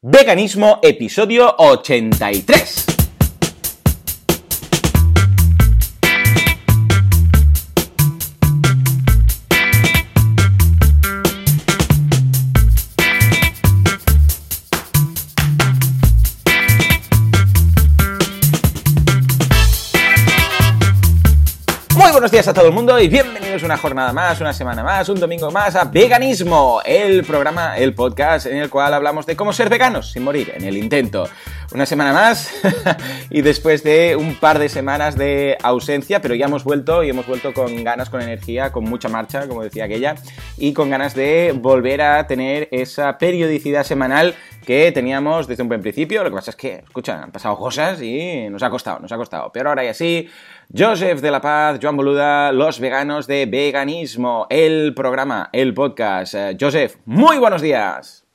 Veganismo, episodio 83. Buenos días a todo el mundo y bienvenidos una jornada más, una semana más, un domingo más a Veganismo, el programa, el podcast en el cual hablamos de cómo ser veganos sin morir en el intento. Una semana más y después de un par de semanas de ausencia, pero ya hemos vuelto y hemos vuelto con ganas, con energía, con mucha marcha, como decía aquella, y con ganas de volver a tener esa periodicidad semanal que teníamos desde un buen principio. Lo que pasa es que, escucha, han pasado cosas y nos ha costado, nos ha costado. Pero ahora y así, Joseph de la Paz, Joan Boluda, los veganos de veganismo, el programa, el podcast. Eh, Joseph, muy buenos días.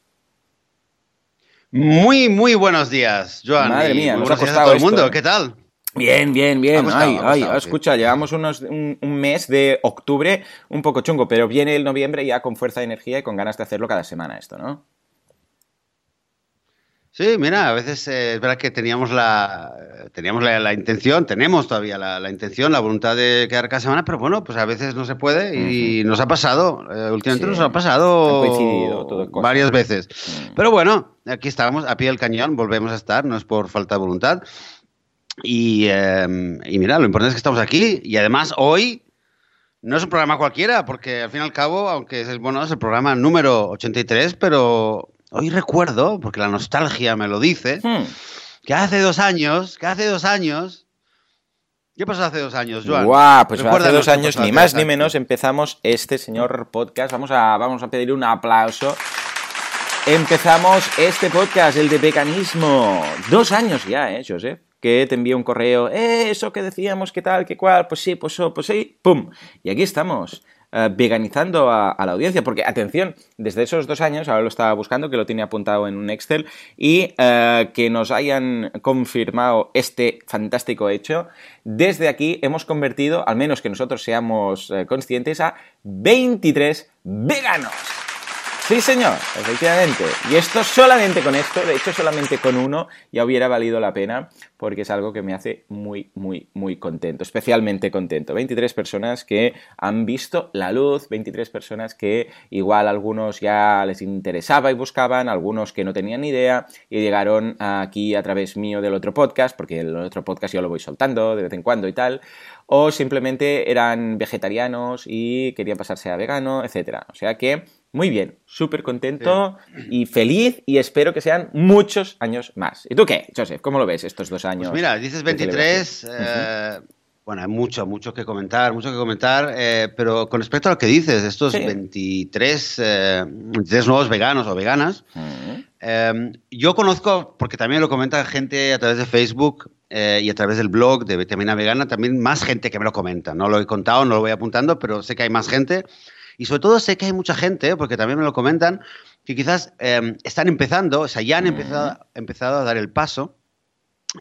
Muy, muy buenos días, Joan. Madre mía, nos ha a todo el mundo. ¿eh? ¿Qué tal? Bien, bien, bien. Costado, ay, ay, sí. escucha, llevamos unos, un, un mes de octubre un poco chungo, pero viene el noviembre ya con fuerza de energía y con ganas de hacerlo cada semana esto, ¿no? Sí, mira, a veces eh, es verdad que teníamos la teníamos la, la intención, tenemos todavía la, la intención, la voluntad de quedar cada semana, pero bueno, pues a veces no se puede y nos ha pasado, eh, últimamente Sí. nos ha pasado todo varias veces. Mm. Pero bueno, aquí estábamos a pie del cañón, volvemos a estar, no es por falta de voluntad. Y, eh, y mira, lo importante es que estamos aquí y además hoy no es un programa cualquiera, porque al fin y al cabo, aunque es, bueno, es el programa número 83, pero hoy recuerdo, porque la nostalgia me lo dice, Hmm. que hace dos años, que hace dos años... ¿Qué pasó hace dos años, Joan? Guau, pues hace dos años, ni más ni menos, empezamos este señor podcast. Vamos a, vamos a pedir un aplauso. Empezamos este podcast, el de veganismo. Dos años ya, ¿eh, Joseph? Que te envío un correo. Eh, eso que decíamos, qué tal, qué cual. Pues sí, pues, oh, pues sí. ¡Pum! Y aquí estamos. Eh, veganizando a, la audiencia, porque atención, desde esos dos años, ahora lo estaba buscando, que lo tiene apuntado en un Excel, y eh, que nos hayan confirmado este fantástico hecho, desde aquí hemos convertido, al menos que nosotros seamos eh, conscientes, a 23 veganos. Sí, señor, efectivamente. Y esto solamente con esto, de hecho solamente con uno, ya hubiera valido la pena, porque es algo que me hace muy, muy, muy contento, especialmente contento. 23 personas que han visto la luz, 23 personas que igual algunos ya les interesaba y buscaban, algunos que no tenían ni idea y llegaron aquí a través mío del otro podcast, porque el otro podcast yo lo voy soltando de vez en cuando y tal, o simplemente eran vegetarianos y querían pasarse a vegano, etcétera. O sea que muy bien, súper contento y feliz y espero que sean muchos años más. ¿Y tú qué, Joseph? ¿Cómo lo ves estos dos años? Pues mira, dices de 23, celebración? eh, bueno, hay mucho, mucho que comentar, mucho que comentar, eh, pero con respecto a lo que dices, estos Sí. 23, eh, 23 nuevos veganos o veganas, eh, yo conozco, porque también lo comenta gente a través de Facebook eh, y a través del blog de Vitamina Vegana, también más gente que me lo comenta, no lo he contado, no lo voy apuntando, pero sé que hay más gente y sobre todo sé que hay mucha gente, porque también me lo comentan, que quizás eh, están empezando, o sea, ya han empezado, empezado a dar el paso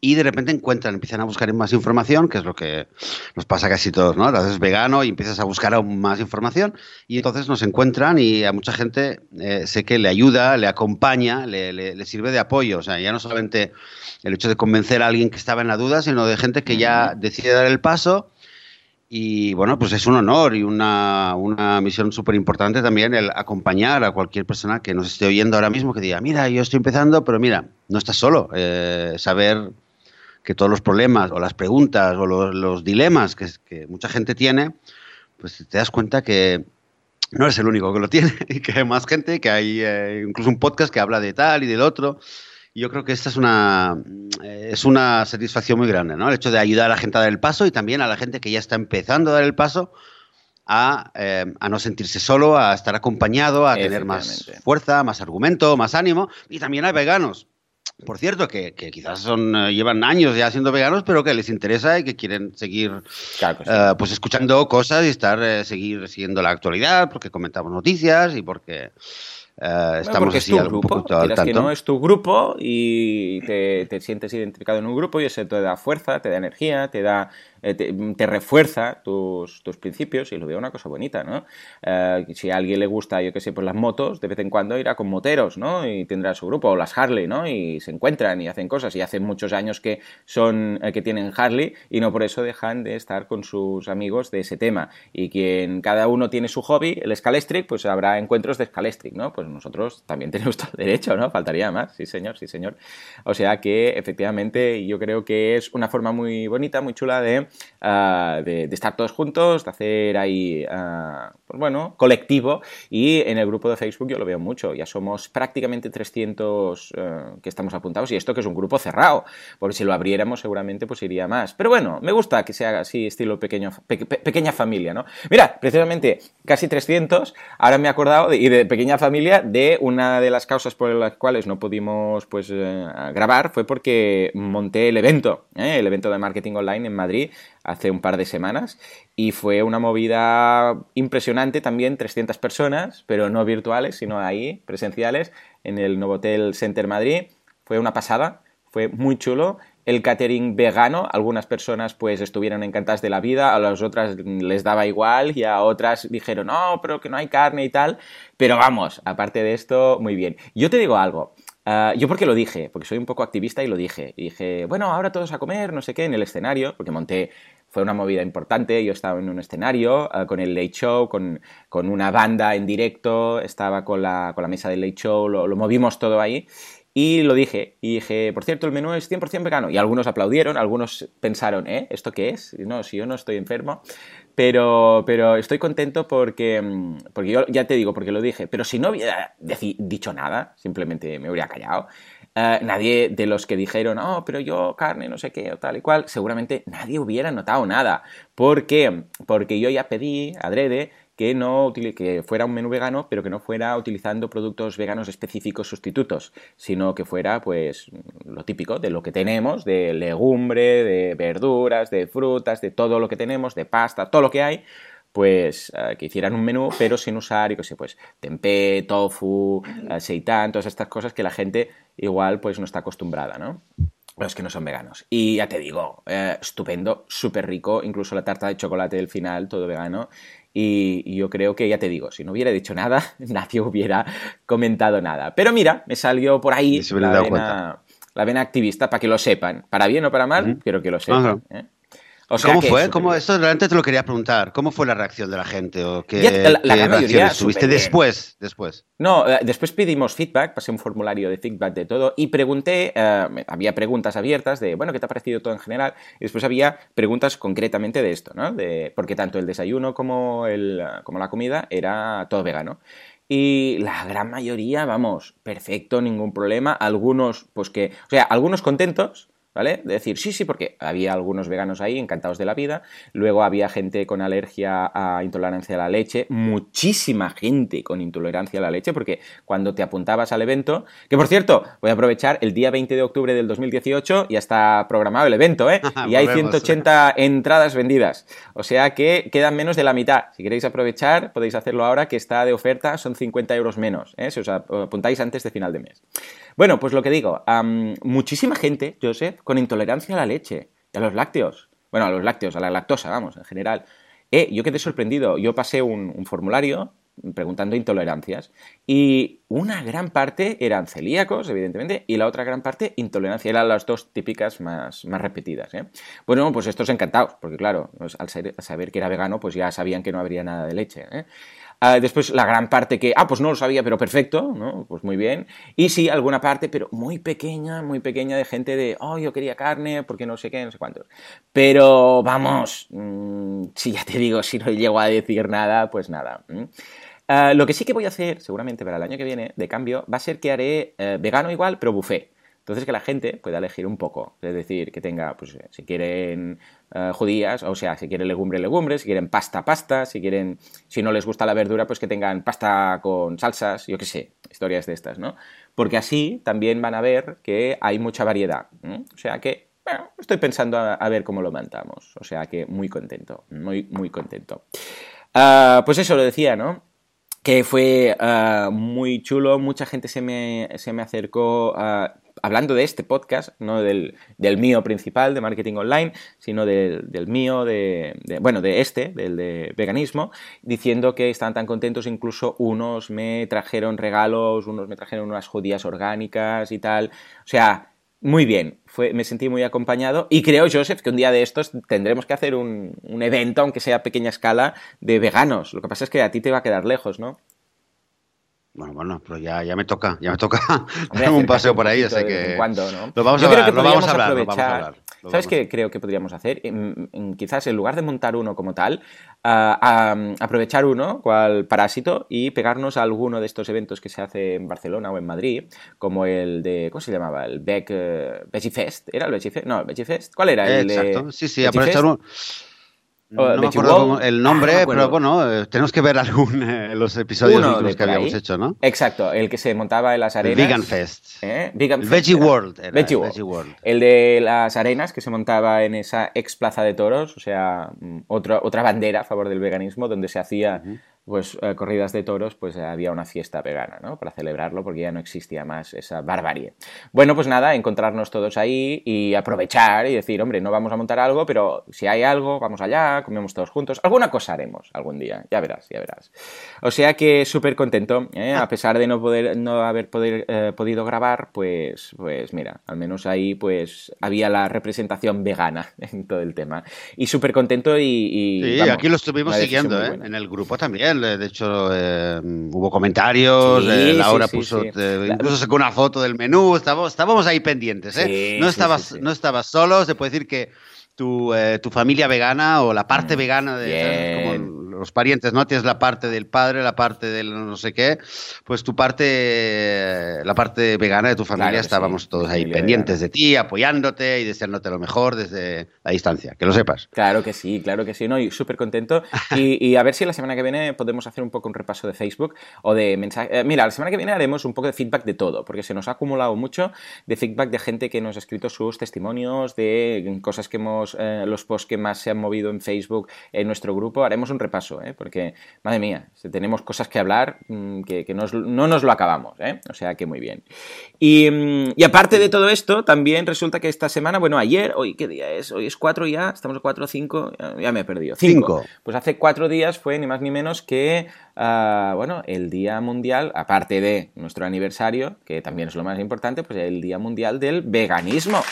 y de repente encuentran, empiezan a buscar más información, que es lo que nos pasa casi todos, ¿no? Te haces vegano y empiezas a buscar aún más información y entonces nos encuentran y a mucha gente eh, sé que le ayuda, le acompaña, le, le- le sirve de apoyo. O sea, ya no solamente el hecho de convencer a alguien que estaba en la duda, sino de gente que ya decide dar el paso. Y bueno, pues es un honor y una, una misión súper importante también el acompañar a cualquier persona que nos esté oyendo ahora mismo que diga, mira, yo estoy empezando, pero mira, no estás solo. Eh, saber que todos los problemas o las preguntas o los, los dilemas que, que mucha gente tiene, pues te das cuenta que no eres el único que lo tiene y que hay más gente, que hay eh, incluso un podcast que habla de tal y del otro. Y yo creo que esta es una, eh, es una satisfacción muy grande, ¿no? El hecho de ayudar a la gente a dar el paso y también a la gente que ya está empezando a dar el paso a, eh, a no sentirse solo, a estar acompañado, a tener más fuerza, más argumento, más ánimo. Y también hay veganos. Por cierto, que, que quizás son, eh, llevan años ya siendo veganos, pero que les interesa y que quieren seguir Claro que sí. eh, pues escuchando cosas y estar eh, seguir siguiendo la actualidad, porque comentamos noticias y porque eh, estamos así un poco al tanto. que no es tu grupo y te, te, sientes identificado en un grupo y eso te da fuerza, te da energía, te da eh, te, refuerza tus, tus, principios y lo veo una cosa bonita, ¿no? Eh, si a alguien le gusta, yo qué sé, pues las motos, de vez en cuando irá con moteros, ¿no? Y tendrá su grupo, o las Harley, ¿no? Y se encuentran y hacen cosas y hace muchos años que son, que tienen Harley y no por eso dejan de estar con sus amigos de ese tema. Y quien cada uno tiene su hobby, el Scalestric, pues habrá encuentros de Scalestric, ¿no? Pues nosotros también tenemos todo el derecho, ¿no? Faltaría más, sí señor, sí señor. O sea que efectivamente yo creo que es una forma muy bonita, muy chula de, ah, de, estar todos juntos, de hacer ahí, uh, pues bueno, colectivo y en el grupo de Facebook yo lo veo mucho, ya somos prácticamente 300 ah, que estamos apuntados y esto que es un grupo cerrado, porque si lo abriéramos seguramente pues iría más. Pero bueno, me gusta que sea así estilo pequeño, pequeña familia, ¿no? Mira, precisamente casi 300, ahora me he acordado y de pequeña familia de una de las causas por las cuales no pudimos pues, eh, grabar fue porque monté el evento, ¿eh? el evento de marketing online en Madrid hace un par de semanas y fue una movida impresionante también, 300 personas, pero no virtuales, sino ahí, presenciales, en el Novotel Center Madrid. Fue una pasada, fue muy chulo el catering vegano. Algunas personas pues estuvieron encantadas de la vida, a las otras les daba igual y a otras dijeron, no, pero que no hay carne y tal. Pero vamos, aparte de esto, muy bien. Yo te digo algo. Ah, yo porque lo dije, porque soy un poco activista y lo dije. Y dije, bueno, ahora todos a comer, no sé qué, en el escenario, porque monté, fue una movida importante, yo estaba en un escenario ah, con el Late Show, con, con, una banda en directo, estaba con la, con la mesa del Late Show, lo, lo movimos todo ahí. Y lo dije, y dije, por cierto, el menú es 100% vegano. Y algunos aplaudieron, algunos pensaron, ¿eh? ¿Esto qué es? No, si yo no estoy enfermo. Pero, pero estoy contento porque, mm, porque yo ya te digo, porque lo dije. Pero si no hubiera dicho nada, simplemente me hubiera callado. Eh, nadie de los que dijeron, oh, pero yo carne, no sé qué, o tal y cual, seguramente nadie hubiera notado nada. ¿Por qué? Porque yo ya pedí, adrede, que, no, que fuera un menú vegano, pero que no fuera utilizando productos veganos específicos sustitutos, sino que fuera pues lo típico de lo que tenemos, de legumbre, de verduras, de frutas, de todo lo que tenemos, de pasta, todo lo que hay, pues eh, que hicieran un menú, pero sin usar, y que pues tempeh, tofu, seitan, todas estas cosas que la gente igual pues no está acostumbrada, ¿no? Los que no son veganos. Y ya te digo, eh, estupendo, súper rico, incluso la tarta de chocolate del final, todo vegano. Y, yo creo que, ya te digo, si no hubiera dicho nada, nadie hubiera comentado nada. Pero mira, me salió por ahí la vena, la vena, activista para que lo sepan. Para bien o para mal, quiero que lo sepan. ¿eh? ¿Cómo fue? ¿Cómo, esto realmente te lo quería preguntar. ¿Cómo fue la reacción de la gente? ¿O qué, la, gran mayoría tuviste después, después? No, eh, después pedimos feedback, pasé un formulario de feedback de todo y pregunté, eh, había preguntas abiertas de, bueno, ¿qué te ha parecido todo en general? Y después había preguntas concretamente de esto, ¿no? De, porque tanto el desayuno como, el, como la comida era todo vegano. Y la gran mayoría, vamos, perfecto, ningún problema. Algunos, pues que, o sea, algunos contentos, ¿vale? De decir, sí, sí, porque había algunos veganos ahí encantados de la vida, luego había gente con alergia a intolerancia a la leche, muchísima gente con intolerancia a la leche, porque cuando te apuntabas al evento, que por cierto, voy a aprovechar, el día 20 de octubre del 2018 ya está programado el evento, ¿eh? Y hay 180 entradas vendidas, o sea que quedan menos de la mitad. Si queréis aprovechar, podéis hacerlo ahora, que está de oferta, son 50 euros menos, ¿eh? Si os apuntáis antes de final de mes. Bueno, pues lo que digo, muchísima gente, Joseph, con intolerancia a la leche a los lácteos. Bueno, a los lácteos, a la lactosa, vamos, en general. Eh, yo quedé sorprendido. Yo pasé un, formulario preguntando intolerancias y una gran parte eran celíacos, evidentemente, y la otra gran parte intolerancia. Eran las dos típicas más, más repetidas. ¿eh? Bueno, pues estos encantados, porque claro, pues al, saber que era vegano, pues ya sabían que no habría nada de leche. ¿eh? Ah, después la gran parte que, ah, pues no lo sabía, pero perfecto, ¿no? Pues muy bien. Y sí, alguna parte, pero muy pequeña, muy pequeña de gente de, oh, yo quería carne, porque no sé qué, no sé cuántos. Pero vamos, mm, si ya te digo, si no llego a decir nada, pues nada. Ah, lo que sí que voy a hacer, seguramente para el año que viene, de cambio, va a ser que haré eh, vegano igual, pero buffet. Entonces que la gente pueda elegir un poco, es decir, que tenga, pues si quieren eh, judías, o sea, si quieren legumbre, legumbre, si quieren pasta, pasta, si quieren, si no les gusta la verdura, pues que tengan pasta con salsas, yo qué sé, historias de estas, ¿no? Porque así también van a ver que hay mucha variedad. O sea que, bueno, estoy pensando a, ver cómo lo montamos, o sea que muy contento, muy, muy contento. Ah, pues eso lo decía, ¿no? que fue uh, muy chulo, mucha gente se me, se me acercó uh, hablando de este podcast, no del, del, mío principal de marketing online, sino del, del mío, de, bueno, de este, del de veganismo, diciendo que estaban tan contentos, incluso unos me trajeron regalos, unos me trajeron unas judías orgánicas y tal. O sea, muy bien, fue, me sentí muy acompañado y creo, Joseph, que un día de estos tendremos que hacer un, un, evento, aunque sea a pequeña escala, de veganos. Lo que pasa es que a ti te va a quedar lejos, ¿no? Bueno, bueno, pero ya, ya me toca, ya me toca Tengo un paseo por ahí, así que... Cuando, ¿no? Lo vamos Yo a creo hablar, que lo vamos podríamos a hablar, lo aprovechar. vamos a hablar. lo ¿Sabes qué creo que podríamos hacer? En- en- quizás en lugar de montar uno como tal, a- aprovechar uno, cual parásito, y pegarnos a alguno de estos eventos que se hace en Barcelona o en Madrid, como el de, ¿cómo se llamaba? El Beck, eh, Veggie Fest. ¿Era el Veggie Fest? No, el Veggie Fest. ¿Cuál era? Eh, El Exacto, sí, sí, aprovechar Fest? No me acuerdo cómo- el Ah, nombre, acuerdo. pero bueno, eh, tenemos que ver algún eh, los episodios de que habíamos ahí. hecho, ¿no? Exacto, el que se montaba en las El arenas. Vegan Fest. ¿Eh? Vegan El Fest Veggie era. World. Era, Veggie el World. Veggie World. El de las arenas que se montaba en esa ex plaza de toros, o sea, mm, otra, otra bandera a favor del veganismo, donde se hacía pues eh, corridas de toros, pues eh, había una fiesta vegana, ¿no? Para celebrarlo, porque ya no existía más esa barbarie. Bueno, pues nada, encontrarnos todos ahí y aprovechar y decir, hombre, no vamos a montar algo, pero si hay algo, vamos allá, comemos todos juntos. Alguna cosa haremos algún día, ya verás, ya verás. O sea que súper contento, ¿eh? a pesar de no poder, no haber poder, eh, podido grabar, pues, pues mira, al menos ahí pues había la representación vegana en todo el tema. Y súper contento y, y, Sí, vamos, aquí lo estuvimos siguiendo, ¿eh? En el grupo también. De hecho, eh, hubo comentarios. Sí, eh, Laura sí, puso, sí. eh, incluso sacó una foto del menú. Estábamos, estábamos ahí pendientes, ¿eh? No, estabas, no estabas solo. Se puede decir que tu, tu familia vegana o la parte vegana de. Mm, bien. como los parientes, ¿no? Tienes la parte del padre, la parte del no sé qué. Pues tu parte, eh, la parte vegana de tu familia, Claro que sí, estábamos todos ahí pendientes de ti, apoyándote y deseándote lo mejor desde la distancia. Que lo sepas. Claro que sí, claro que sí, no, y súper contento. Y, y a ver si la semana que viene podemos hacer un poco un repaso de Facebook o de mensajes. mira, la semana que viene haremos un poco de feedback de todo, porque se nos ha acumulado mucho de feedback de gente que nos ha escrito sus testimonios, de cosas que hemos, eh, los posts que más se han movido en Facebook en nuestro grupo. Haremos un repaso, ¿eh? porque, madre mía, si tenemos cosas que hablar mm, que, que nos- no nos lo acabamos, ¿eh? O sea que muy bien. Y, mm, y aparte de todo esto, también resulta que esta semana, bueno, ayer, hoy, ¿qué día es? Hoy es 4 ya, estamos a 4 o 5, ya me he perdido. 5. Cinco. Pues hace cuatro días fue ni más ni menos que, ah, bueno, el Día Mundial, aparte de nuestro aniversario, que también es lo más importante, pues el Día Mundial del Veganismo.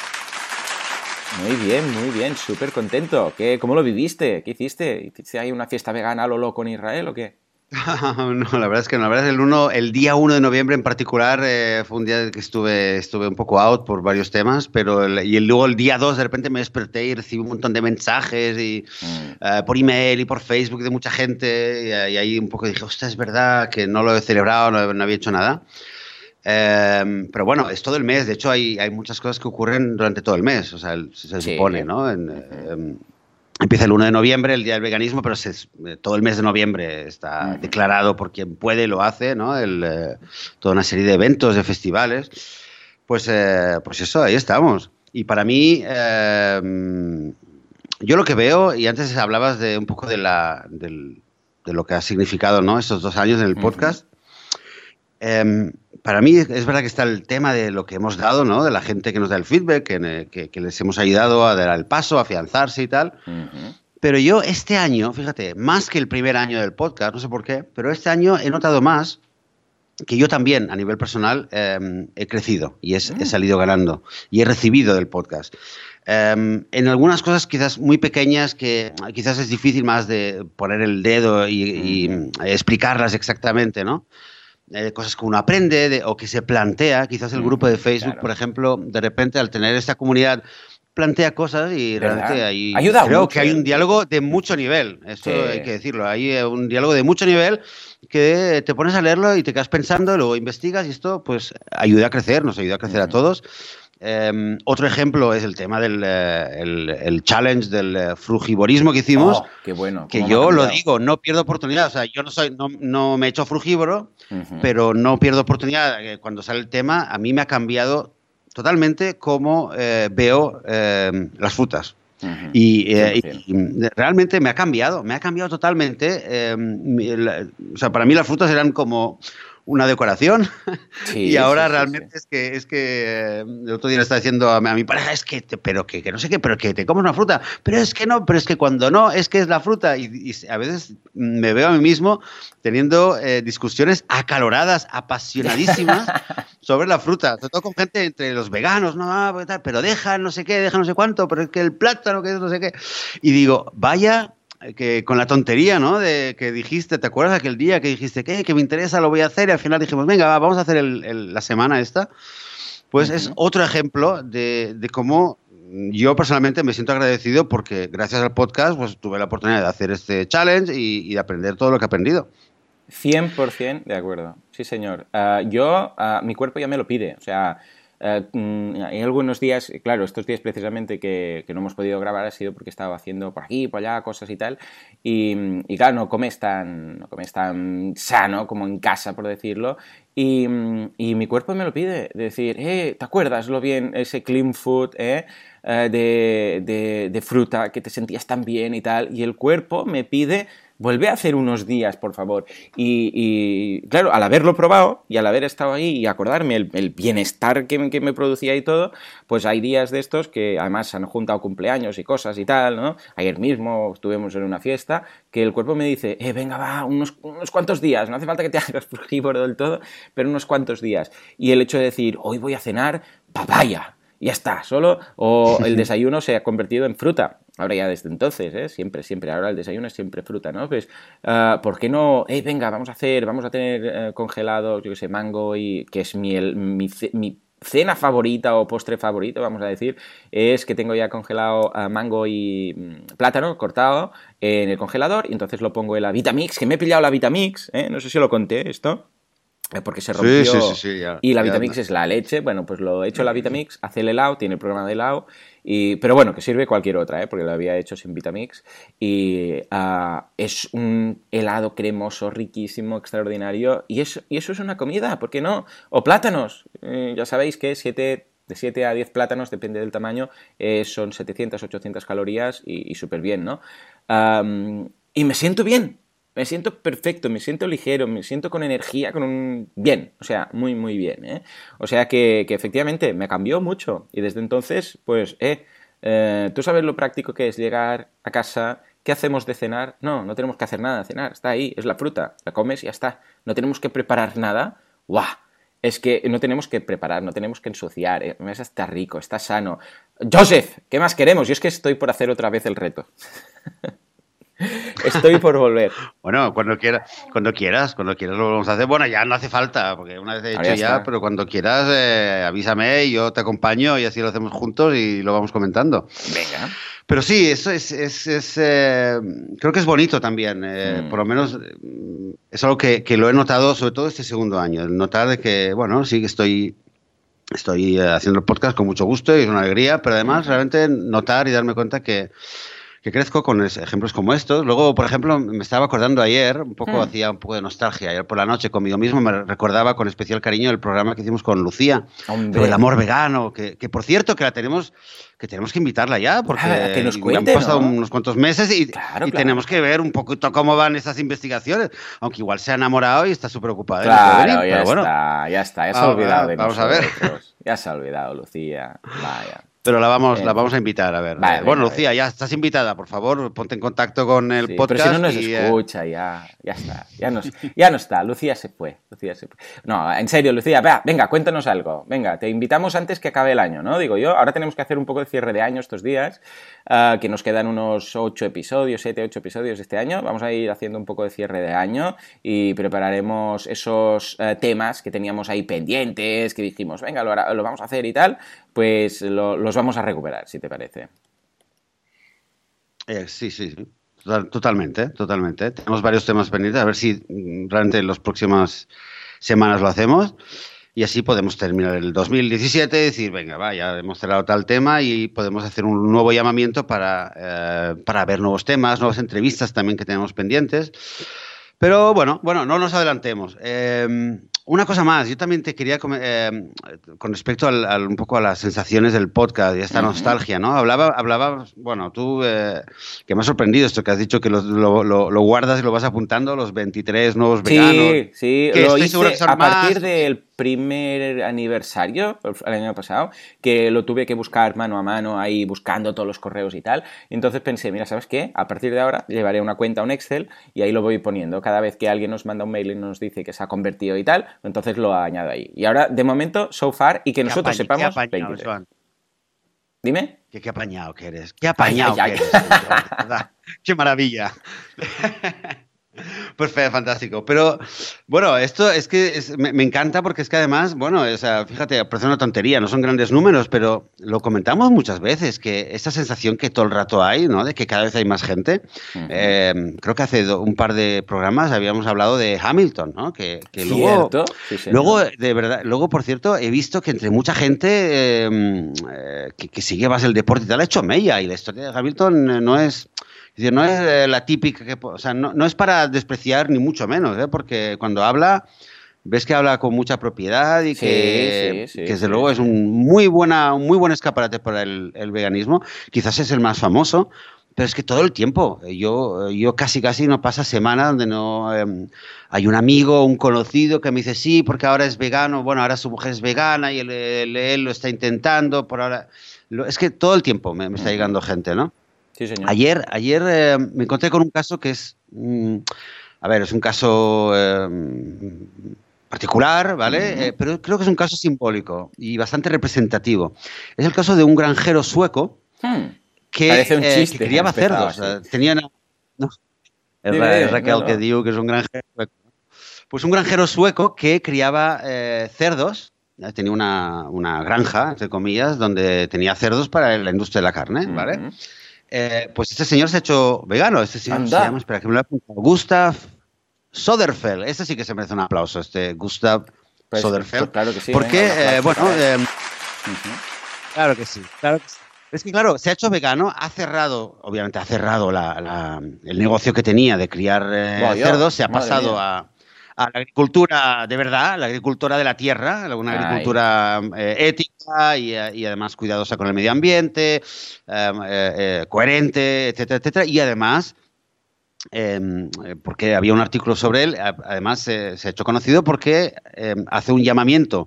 Muy bien, muy bien, súper contento. ¿Qué, ¿Cómo lo viviste? ¿Qué hiciste? ¿Hiciste ahí una fiesta vegana a lo loco en Israel o qué? no, la verdad es que no. La verdad es que el, uno, el día 1 de noviembre en particular eh, fue un día que estuve, estuve un poco out por varios temas, pero el- y el- luego el día 2 de repente me desperté y recibí un montón de mensajes y, Mm. eh, por email y por Facebook de mucha gente y, y ahí un poco dije, hostia, es verdad que no lo he celebrado, no, no había hecho nada. Eh, pero bueno, es todo el mes. De hecho, hay, hay muchas cosas que ocurren durante todo el mes. O sea, el- se Sí. supone, ¿no? En, eh, empieza el 1 de noviembre, el Día del Veganismo, pero se- eh, todo el mes de noviembre está Ujú. declarado por quien puede lo hace, ¿no? El, eh, toda una serie de eventos, de festivales. Pues, eh, pues eso, ahí estamos. Y para mí, eh, yo lo que veo, y antes hablabas de un poco de, la, del- de lo que ha significado ¿no? estos dos años en el Ujú. podcast. Em, para mí es verdad que está el tema de lo que hemos dado, ¿no? De la gente que nos da el feedback, que, que- que les hemos ayudado a dar el paso, a afianzarse y tal. Ujú. Pero yo este año, fíjate, más que el primer año del podcast, no sé por qué, pero este año he notado más que yo también, a nivel personal, em, he crecido y es- he salido ganando y he recibido del podcast. Em, en algunas cosas quizás muy pequeñas que quizás es difícil más de poner el dedo y, y explicarlas exactamente, ¿no? Eh, cosas que uno aprende de- o que se plantea, quizás el grupo de Facebook, claro. por ejemplo, de repente al tener esta comunidad plantea cosas y ¿Verdad? realmente ahí Ayuda creo mucho, que hay ¿eh? un diálogo de mucho nivel, eso Sí. hay que decirlo, hay eh, un diálogo de mucho nivel que te pones a leerlo y te quedas pensando, luego investigas y esto pues ayuda a crecer, nos ayuda a crecer a todos. Eh, otro ejemplo es el tema del eh, el, el challenge del eh, frugivorismo que hicimos. Oh, qué bueno. Que yo lo digo, no pierdo oportunidad. O sea, yo no soy, no, no me he hecho frugívoro, pero no pierdo oportunidad. Eh, Cuando sale el tema, a mí me ha cambiado totalmente cómo eh, veo eh, las frutas. y, realmente me ha cambiado, me ha cambiado totalmente. o sea, para mí las frutas eran como una decoración. y ahora realmente es que es que el otro día le estaba diciendo a mi, pareja, es que, pero que, no sé qué, pero que te comes una fruta. Pero es que no, pero es que cuando no, es que es la fruta. Y, a veces me veo a mí mismo teniendo eh, discusiones acaloradas, apasionadísimas sobre la fruta. Sobre todo con gente entre los veganos, no, ah, pues pero deja no sé qué, deja no sé cuánto, pero es que el plátano, que es no sé qué. Y digo, vaya que con la tontería, ¿no? De que dijiste, ¿te acuerdas aquel día que dijiste que, que me interesa, lo voy a hacer? Y al final dijimos, venga, vamos a hacer la semana esta. Pues es otro ejemplo de, cómo yo personalmente me siento agradecido porque gracias al podcast pues tuve la oportunidad de hacer este challenge y, de aprender todo lo que he aprendido. 100% de acuerdo, sí señor. Ah, yo, ah, mi cuerpo ya me lo pide, o sea, hay algunos días, claro, estos días precisamente que, no hemos podido grabar ha sido porque estaba haciendo por aquí, por allá, cosas y tal. Y, claro, no comes, tan, no comes tan sano como en casa, por decirlo. Y, mi cuerpo me lo pide, de decir, eh, ¿te acuerdas lo bien ese clean food eh, eh de, de, de fruta que te sentías tan bien y tal? Y el cuerpo me pide vuelve a hacer unos días, por favor. Y, claro, al haberlo probado y al haber estado ahí y acordarme el, bienestar que, me producía y todo, pues hay días de estos que además se han juntado cumpleaños y cosas y tal, ¿no? Ayer mismo estuvimos en una fiesta que el cuerpo me dice, eh, venga, va, unos, unos cuantos días, no hace falta que te hagas frugívoro del todo, pero unos cuantos días. Y el hecho de decir, hoy voy a cenar papaya, ya está, solo, o el desayuno se ha convertido en fruta. Ahora ya desde entonces, ¿eh? siempre, siempre, ahora el desayuno es siempre fruta, ¿no? Pues, uh, ¿por qué no? Hey, venga, vamos a hacer, vamos a tener uh, congelado, yo qué sé, mango y que es mi, mi, mi, cena favorita o postre favorito, vamos a decir, es que tengo ya congelado uh, mango y mm, plátano cortado en el congelador y entonces lo pongo en la Vitamix, que me he pillado la Vitamix, ¿eh? no sé si lo conté esto porque se rompió y la Vitamix es la leche. Bueno, pues lo he hecho la Vitamix, hace el helado, tiene el programa de helado, y, pero bueno, que sirve cualquier otra, ¿eh? porque lo había hecho sin Vitamix. Y ah, es un helado cremoso, riquísimo, extraordinario, y, y eso es una comida, ¿por qué no? O plátanos, eh, ya sabéis que siete, de 7 a 10 plátanos, depende del tamaño, eh, son 700, 800 calorías y, súper bien, ¿no? y me siento bien, me siento perfecto, me siento ligero, me siento con energía, con un... bien, o sea, muy, muy bien, ¿eh? O sea que, efectivamente me cambió mucho y desde entonces, pues, eh, eh, tú sabes lo práctico que es llegar a casa, ¿qué hacemos de cenar? No, no tenemos que hacer nada de cenar, está ahí, es la fruta, la comes y ya está. No tenemos que preparar nada, ¡guau! Es que no tenemos que preparar, no tenemos que ensuciar, ¿eh? está rico, está sano. Joseph, ¿qué más queremos? Yo es que estoy por hacer otra vez el reto. Estoy por volver. bueno, cuando quieras, cuando quieras, cuando quieras lo vamos a hacer. Bueno, ya no hace falta, porque una vez he hecho ya, pero cuando quieras, eh, avísame y yo te acompaño y así lo hacemos juntos y lo vamos comentando. Venga. Pero sí, eso es, es, eh, creo que es bonito también. Eh, mm. Por lo menos es algo que, que, lo he notado, sobre todo este segundo año. El notar de que, bueno, sí que estoy estoy haciendo el podcast con mucho gusto y es una alegría, pero además realmente notar y darme cuenta que que crezco con ejemplos como estos. Luego, por ejemplo, me estaba acordando ayer, un poco, mm. hacía un poco de nostalgia, ayer por la noche conmigo mismo me recordaba con especial cariño el programa que hicimos con Lucía, sobre el amor vegano, que, que, por cierto que la tenemos que tenemos que invitarla ya, porque ah, que nos cuente, han pasado unos cuantos meses y, y tenemos que ver un poquito cómo van esas investigaciones, aunque igual se ha enamorado y está súper ocupada. Claro, ya, está, ya está, ya se ha olvidado de Vamos a ver. Ya se ha olvidado, Lucía. Vaya. Pero la vamos, la vamos a invitar, a ver. bueno, Lucía, ya estás invitada, por favor, ponte en contacto con el podcast. Pero si no nos eh, escucha, ya, ya está. Ya no, ya no está, Lucía se fue. Lucía se fue. No, en serio, Lucía, venga, cuéntanos algo. Venga, te invitamos antes que acabe el año, ¿no? Digo yo, ahora tenemos que hacer un poco de cierre de año estos días, ah, que nos quedan unos ocho episodios, siete, ocho episodios este año. Vamos a ir haciendo un poco de cierre de año y prepararemos esos eh, temas que teníamos ahí pendientes, que dijimos, venga, lo, lo vamos a hacer y tal, pues los vamos a recuperar, si te parece. Eh, sí, sí. Totalmente, totalmente. Tenemos varios temas pendientes, a ver si mm, realmente en las próximas semanas lo hacemos y así podemos terminar el 2017 y decir, venga, va, ya hemos cerrado tal tema y podemos hacer un nuevo llamamiento para, eh, para ver nuevos temas, nuevas entrevistas también que tenemos pendientes. Pero bueno, bueno, no nos adelantemos. Em, una cosa más, yo también te quería eh, con respecto al, un poco a las sensaciones del podcast y esta nostalgia, ¿no? Hablaba, hablaba bueno, tú eh, que me ha sorprendido esto que has dicho que lo, lo, guardas y lo vas apuntando, los 23 nuevos veganos. Sí, sí, lo hice a partir del primer aniversario, el año pasado, que lo tuve que buscar mano a mano ahí buscando todos los correos y tal. Y entonces pensé, mira, ¿sabes qué? A partir de ahora llevaré una cuenta, un Excel y ahí lo voy poniendo. Cada vez que alguien nos manda un mail y nos dice que se ha convertido y tal, entonces lo añado ahí. Y ahora, de momento, so far, y que nosotros sepamos... Qué Dime. Qué, apañado que eres. Qué apañado que eres. qué maravilla. Pues fantástico. Pero bueno, esto es que me, encanta porque es que además, bueno, o sea, fíjate, parece una tontería, no son grandes números, pero lo comentamos muchas veces, que esa sensación que todo el rato hay, ¿no? De que cada vez hay más gente. Eh, creo que hace un par de programas habíamos hablado de Hamilton, ¿no? Que, luego, luego, de verdad, luego, por cierto, he visto que entre mucha gente em, eh, que, sigue más el deporte y tal, ha hecho mella y la historia de Hamilton no es no es eh, la típica que, o sea, no, es para despreciar ni mucho menos, ¿eh? porque cuando habla ves que habla con mucha propiedad y que, desde luego es un muy buena, un muy buen escaparate para el, veganismo. Quizás es el más famoso, pero es que todo el tiempo, yo, yo casi casi no pasa semana donde no em, hay un amigo, un conocido que me dice sí, porque ahora es vegano, bueno, ahora su mujer es vegana y él, lo está intentando, por ahora... es que todo el tiempo me está llegando gente, ¿no? Ayer, ayer eh, me encontré con un caso que es, mm, a ver, es un caso eh, particular, ¿vale? Eh, pero creo que es un caso simbólico y bastante representativo. Es el caso de un granjero sueco hmm. que, criaba cerdos. no, es Raquel que digo que es un granjero sueco. Pues un granjero sueco que criaba cerdos tenía una, una, granja, entre comillas, donde tenía cerdos para la industria de la carne, ¿vale? Eh, pues este señor se ha hecho vegano. Este señor se llama, espera que me lo Gustav Soderfeld. Este sí que se merece un aplauso, este Gustav pues, Soderfeld. Claro que sí. Porque, eh, bueno, eh, claro que sí, claro Es que, claro, se ha hecho vegano, ha cerrado, obviamente ha cerrado el negocio que tenía de criar cerdos, se ha pasado a, a la agricultura de verdad, la agricultura de la tierra, una agricultura eh, ética y, además cuidadosa con el medio ambiente, em, eh, eh, coherente, etcétera, etcétera. Y además, em, porque había un artículo sobre él, además se ha hecho conocido porque em, hace un llamamiento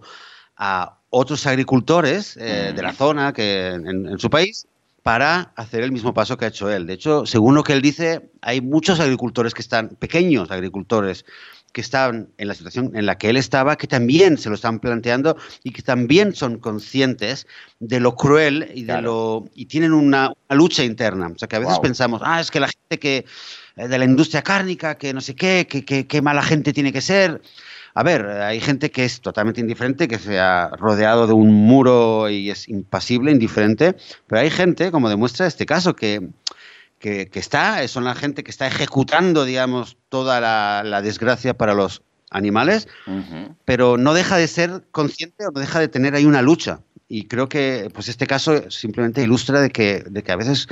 a otros agricultores de la zona que en su país para hacer el mismo paso que ha hecho él. De hecho, según lo que él dice, hay muchos agricultores que están, pequeños agricultores, que están en la situación en la que él estaba, que también se lo están planteando y que también son conscientes de lo cruel y de lo y tienen una, lucha interna. O sea, que a veces pensamos, ah, es que la gente que eh, de la industria cárnica, que no sé qué, que, qué mala gente tiene que ser. A ver, hay gente que es totalmente indiferente, que se ha rodeado de un muro y es impasible, indiferente, pero hay gente, como demuestra este caso, que que, está, son la gente que está ejecutando, digamos, toda la, desgracia para los animales, pero no deja de ser consciente o no deja de tener ahí una lucha. Y creo que pues este caso simplemente ilustra de que, de que a veces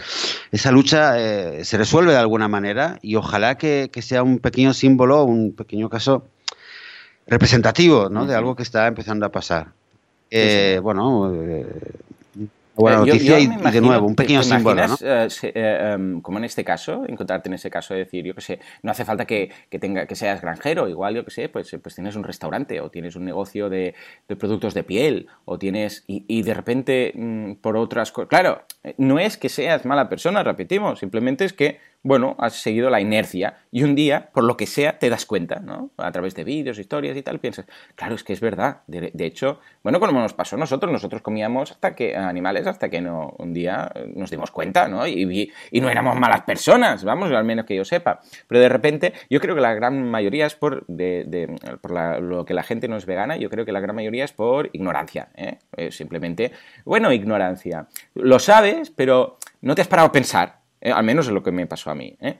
esa lucha eh, se resuelve de alguna manera y ojalá que, sea un pequeño símbolo, un pequeño caso representativo ¿no? de algo que está empezando a pasar. Eh, bueno, eh, buena eh, noticia y, de nuevo, un pequeño símbolo, ¿no? Eh, eh, em, como en este caso, encontrarte en ese caso, de decir, yo que sé, no hace falta que, tenga, que seas granjero, igual, yo que sé, pues, pues tienes un restaurante o tienes un negocio de, productos de piel o tienes, y, de repente mm, por otras cosas, claro, no es que seas mala persona, repetimos, simplemente es que bueno, has seguido la inercia y un día, por lo que sea, te das cuenta, ¿no? A través de vídeos, historias y tal, piensas, claro, es que es verdad. De, hecho, bueno, como nos pasó a nosotros, nosotros comíamos hasta que animales hasta que no un día nos dimos cuenta, ¿no? Y, no éramos malas personas, vamos, al menos que yo sepa. Pero de repente, yo creo que la gran mayoría es por lo que la gente no es vegana, yo creo que la gran mayoría es por ignorancia, ¿eh? simplemente, bueno, ignorancia. Lo sabes, pero no te has parado a pensar. ¿Eh? al menos es lo que me pasó a mí. ¿eh?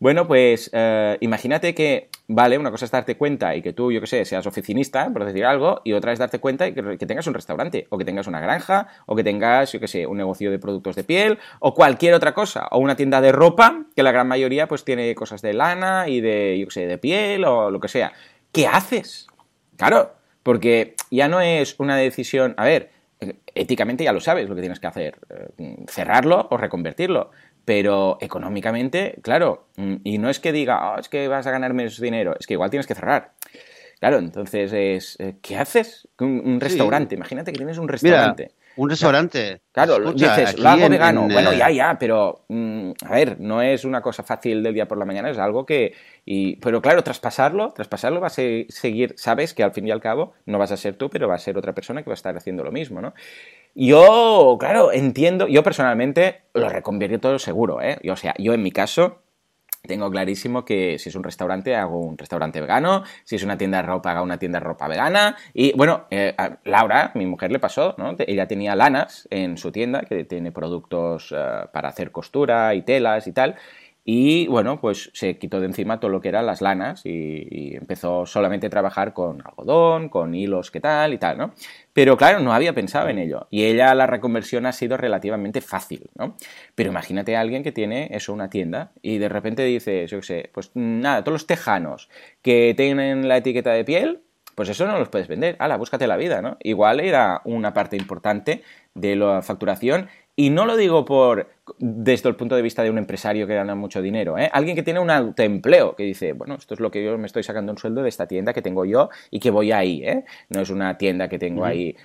Bueno, pues eh, imagínate que, vale, una cosa es darte cuenta y que tú, yo qué sé, seas oficinista, por decir algo, y otra es darte cuenta y que, tengas un restaurante, o que tengas una granja, o que tengas, yo qué sé, un negocio de productos de piel, o cualquier otra cosa, o una tienda de ropa, que la gran mayoría pues tiene cosas de lana y de, yo qué sé, de piel o lo que sea. ¿Qué haces? Claro, porque ya no es una decisión, a ver, éticamente ya lo sabes lo que tienes que hacer, eh, cerrarlo o reconvertirlo, pero económicamente, claro, mm, y no es que diga, oh, es que vas a ganar menos dinero, es que igual tienes que cerrar. Claro, entonces es, eh, ¿qué haces? Un, restaurante, imagínate que tienes un restaurante. Un restaurante. Claro, dices, lo hago vegano. bueno, ya, ya, pero mm, a ver, no es una cosa fácil del día por la mañana, es algo que. Y, pero claro, traspasarlo, traspasarlo va a seguir. Sabes que al fin y al cabo no vas a ser tú, pero va a ser otra persona que va a estar haciendo lo mismo, ¿no? Yo, claro, entiendo, yo personalmente lo reconvierto todo seguro, ¿eh? o sea, yo en mi caso tengo clarísimo que si es un restaurante, hago un restaurante vegano, si es una tienda de ropa, hago una tienda de ropa vegana. Y bueno, eh, Laura, mi mujer, le pasó, ¿no? Ella tenía lanas en su tienda, que tiene productos eh, para hacer costura y telas y tal. Y bueno, pues se quitó de encima todo lo que eran las lanas y, empezó solamente a trabajar con algodón, con hilos, qué tal y tal, ¿no? Pero claro, no había pensado en ello. Y ella la reconversión ha sido relativamente fácil, ¿no? Pero imagínate a alguien que tiene eso, una tienda, y de repente dice, yo qué sé, pues nada, todos los tejanos que tienen la etiqueta de piel, pues eso no los puedes vender. Hala, búscate la vida, ¿no? Igual era una parte importante de la facturación y no lo digo por desde el punto de vista de un empresario que gana mucho dinero, ¿eh? alguien que tiene un autoempleo, que dice, bueno, esto es lo que yo me estoy sacando un sueldo de esta tienda que tengo yo y que voy ahí, ¿eh? No es una tienda que tengo ahí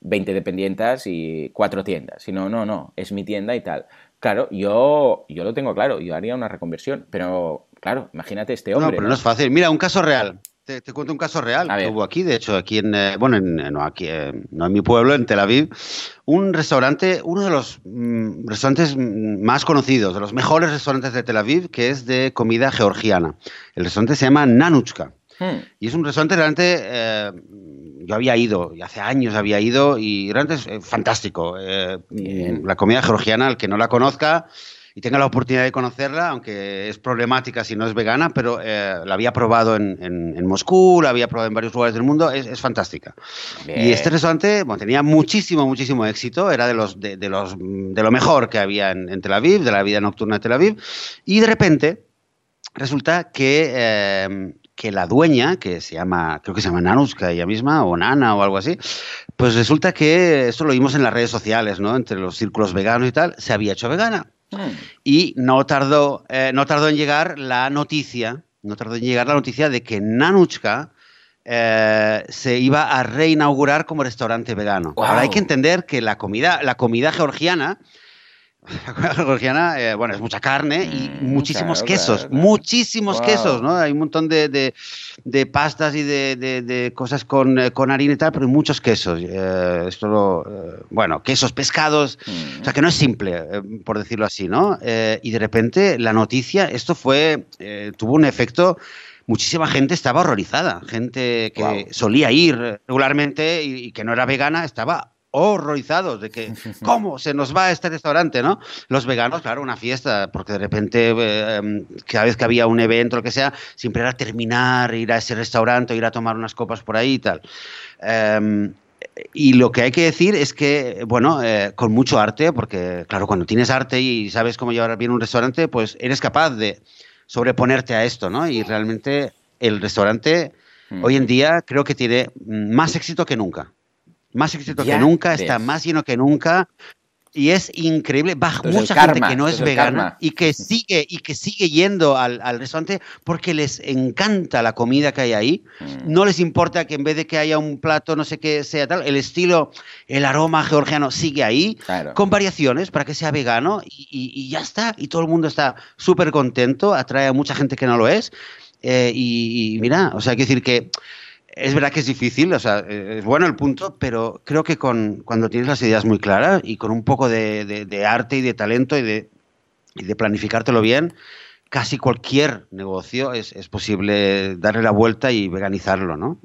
20 dependientes y cuatro tiendas, sino, no, no, es mi tienda y tal. Claro, yo, yo lo tengo claro, yo haría una reconversión, pero claro, imagínate este hombre. No, pero no es fácil. Mira, un caso real. Te, cuento un caso real que hubo aquí, de hecho, aquí en, eh, bueno, no aquí, eh, no en mi pueblo, en Tel Aviv, un restaurante, uno de los mm, restaurantes más conocidos, de los mejores restaurantes de Tel Aviv, que es de comida georgiana. El restaurante se llama Nanuchka. Hmm. Y es un restaurante realmente, eh, yo había ido, y hace años había ido, y realmente es fantástico. la comida georgiana, al que no la conozca, y tenga la oportunidad de conocerla, aunque es problemática si no es vegana, pero eh, la había probado en, en, Moscú, la había probado en varios lugares del mundo, es, fantástica. Y este restaurante bueno, tenía muchísimo, muchísimo éxito, era de, los, de, los, de lo mejor que había en, Tel Aviv, de la vida nocturna de Tel Aviv, y de repente resulta que, eh, que la dueña, que se llama, creo que se llama Nanuska ella misma, o Nana o algo así, pues resulta que, esto lo vimos en las redes sociales, ¿no? entre los círculos veganos y tal, se había hecho vegana. Y no tardó, eh, no tardó en llegar la noticia, no tardó en llegar la noticia de que Nanuchka eh, se iba a reinaugurar como restaurante vegano. Ahora hay que entender que la comida, la comida georgiana la comida georgiana, eh, bueno, es mucha carne y mm, muchísimos quesos, muchísimos quesos, ¿no? Hay un montón de, pastas y de, cosas con, eh, con, harina y tal, pero hay muchos quesos. Eh, esto bueno, quesos, pescados, o sea que no es simple, por decirlo así, ¿no? y de repente la noticia, esto fue, tuvo un efecto muchísima gente estaba horrorizada. Gente que solía ir regularmente y, que no era vegana estaba horrorizados de que, ¿cómo se nos va a este restaurante, no? Los veganos, claro, una fiesta, porque de repente, eh, cada vez que había un evento, lo que sea, siempre era terminar, ir a ese restaurante, ir a tomar unas copas por ahí y tal. Em, y lo que hay que decir es que, bueno, eh, con mucho arte, porque claro, cuando tienes arte y sabes cómo llevar bien un restaurante, pues eres capaz de sobreponerte a esto, ¿no? Y realmente el restaurante hoy en día creo que tiene más éxito que nunca más éxito que nunca, está más lleno que nunca. Y es increíble, baja mucha gente que no es, vegana y que sigue y que sigue yendo al, restaurante porque les encanta la comida que hay ahí. Mm. No les importa que en vez de que haya un plato, no sé qué sea tal, el estilo, el aroma georgiano sigue ahí, con variaciones para que sea vegano y, ya está. Y todo el mundo está súper contento, atrae a mucha gente que no lo es. Eh, y, y, mira, o sea, hay que decir que es verdad que es difícil, o sea, es bueno el punto, pero creo que con, cuando tienes las ideas muy claras y con un poco de, arte y de talento y de, y de planificártelo bien, casi cualquier negocio es, posible darle la vuelta y veganizarlo, ¿no?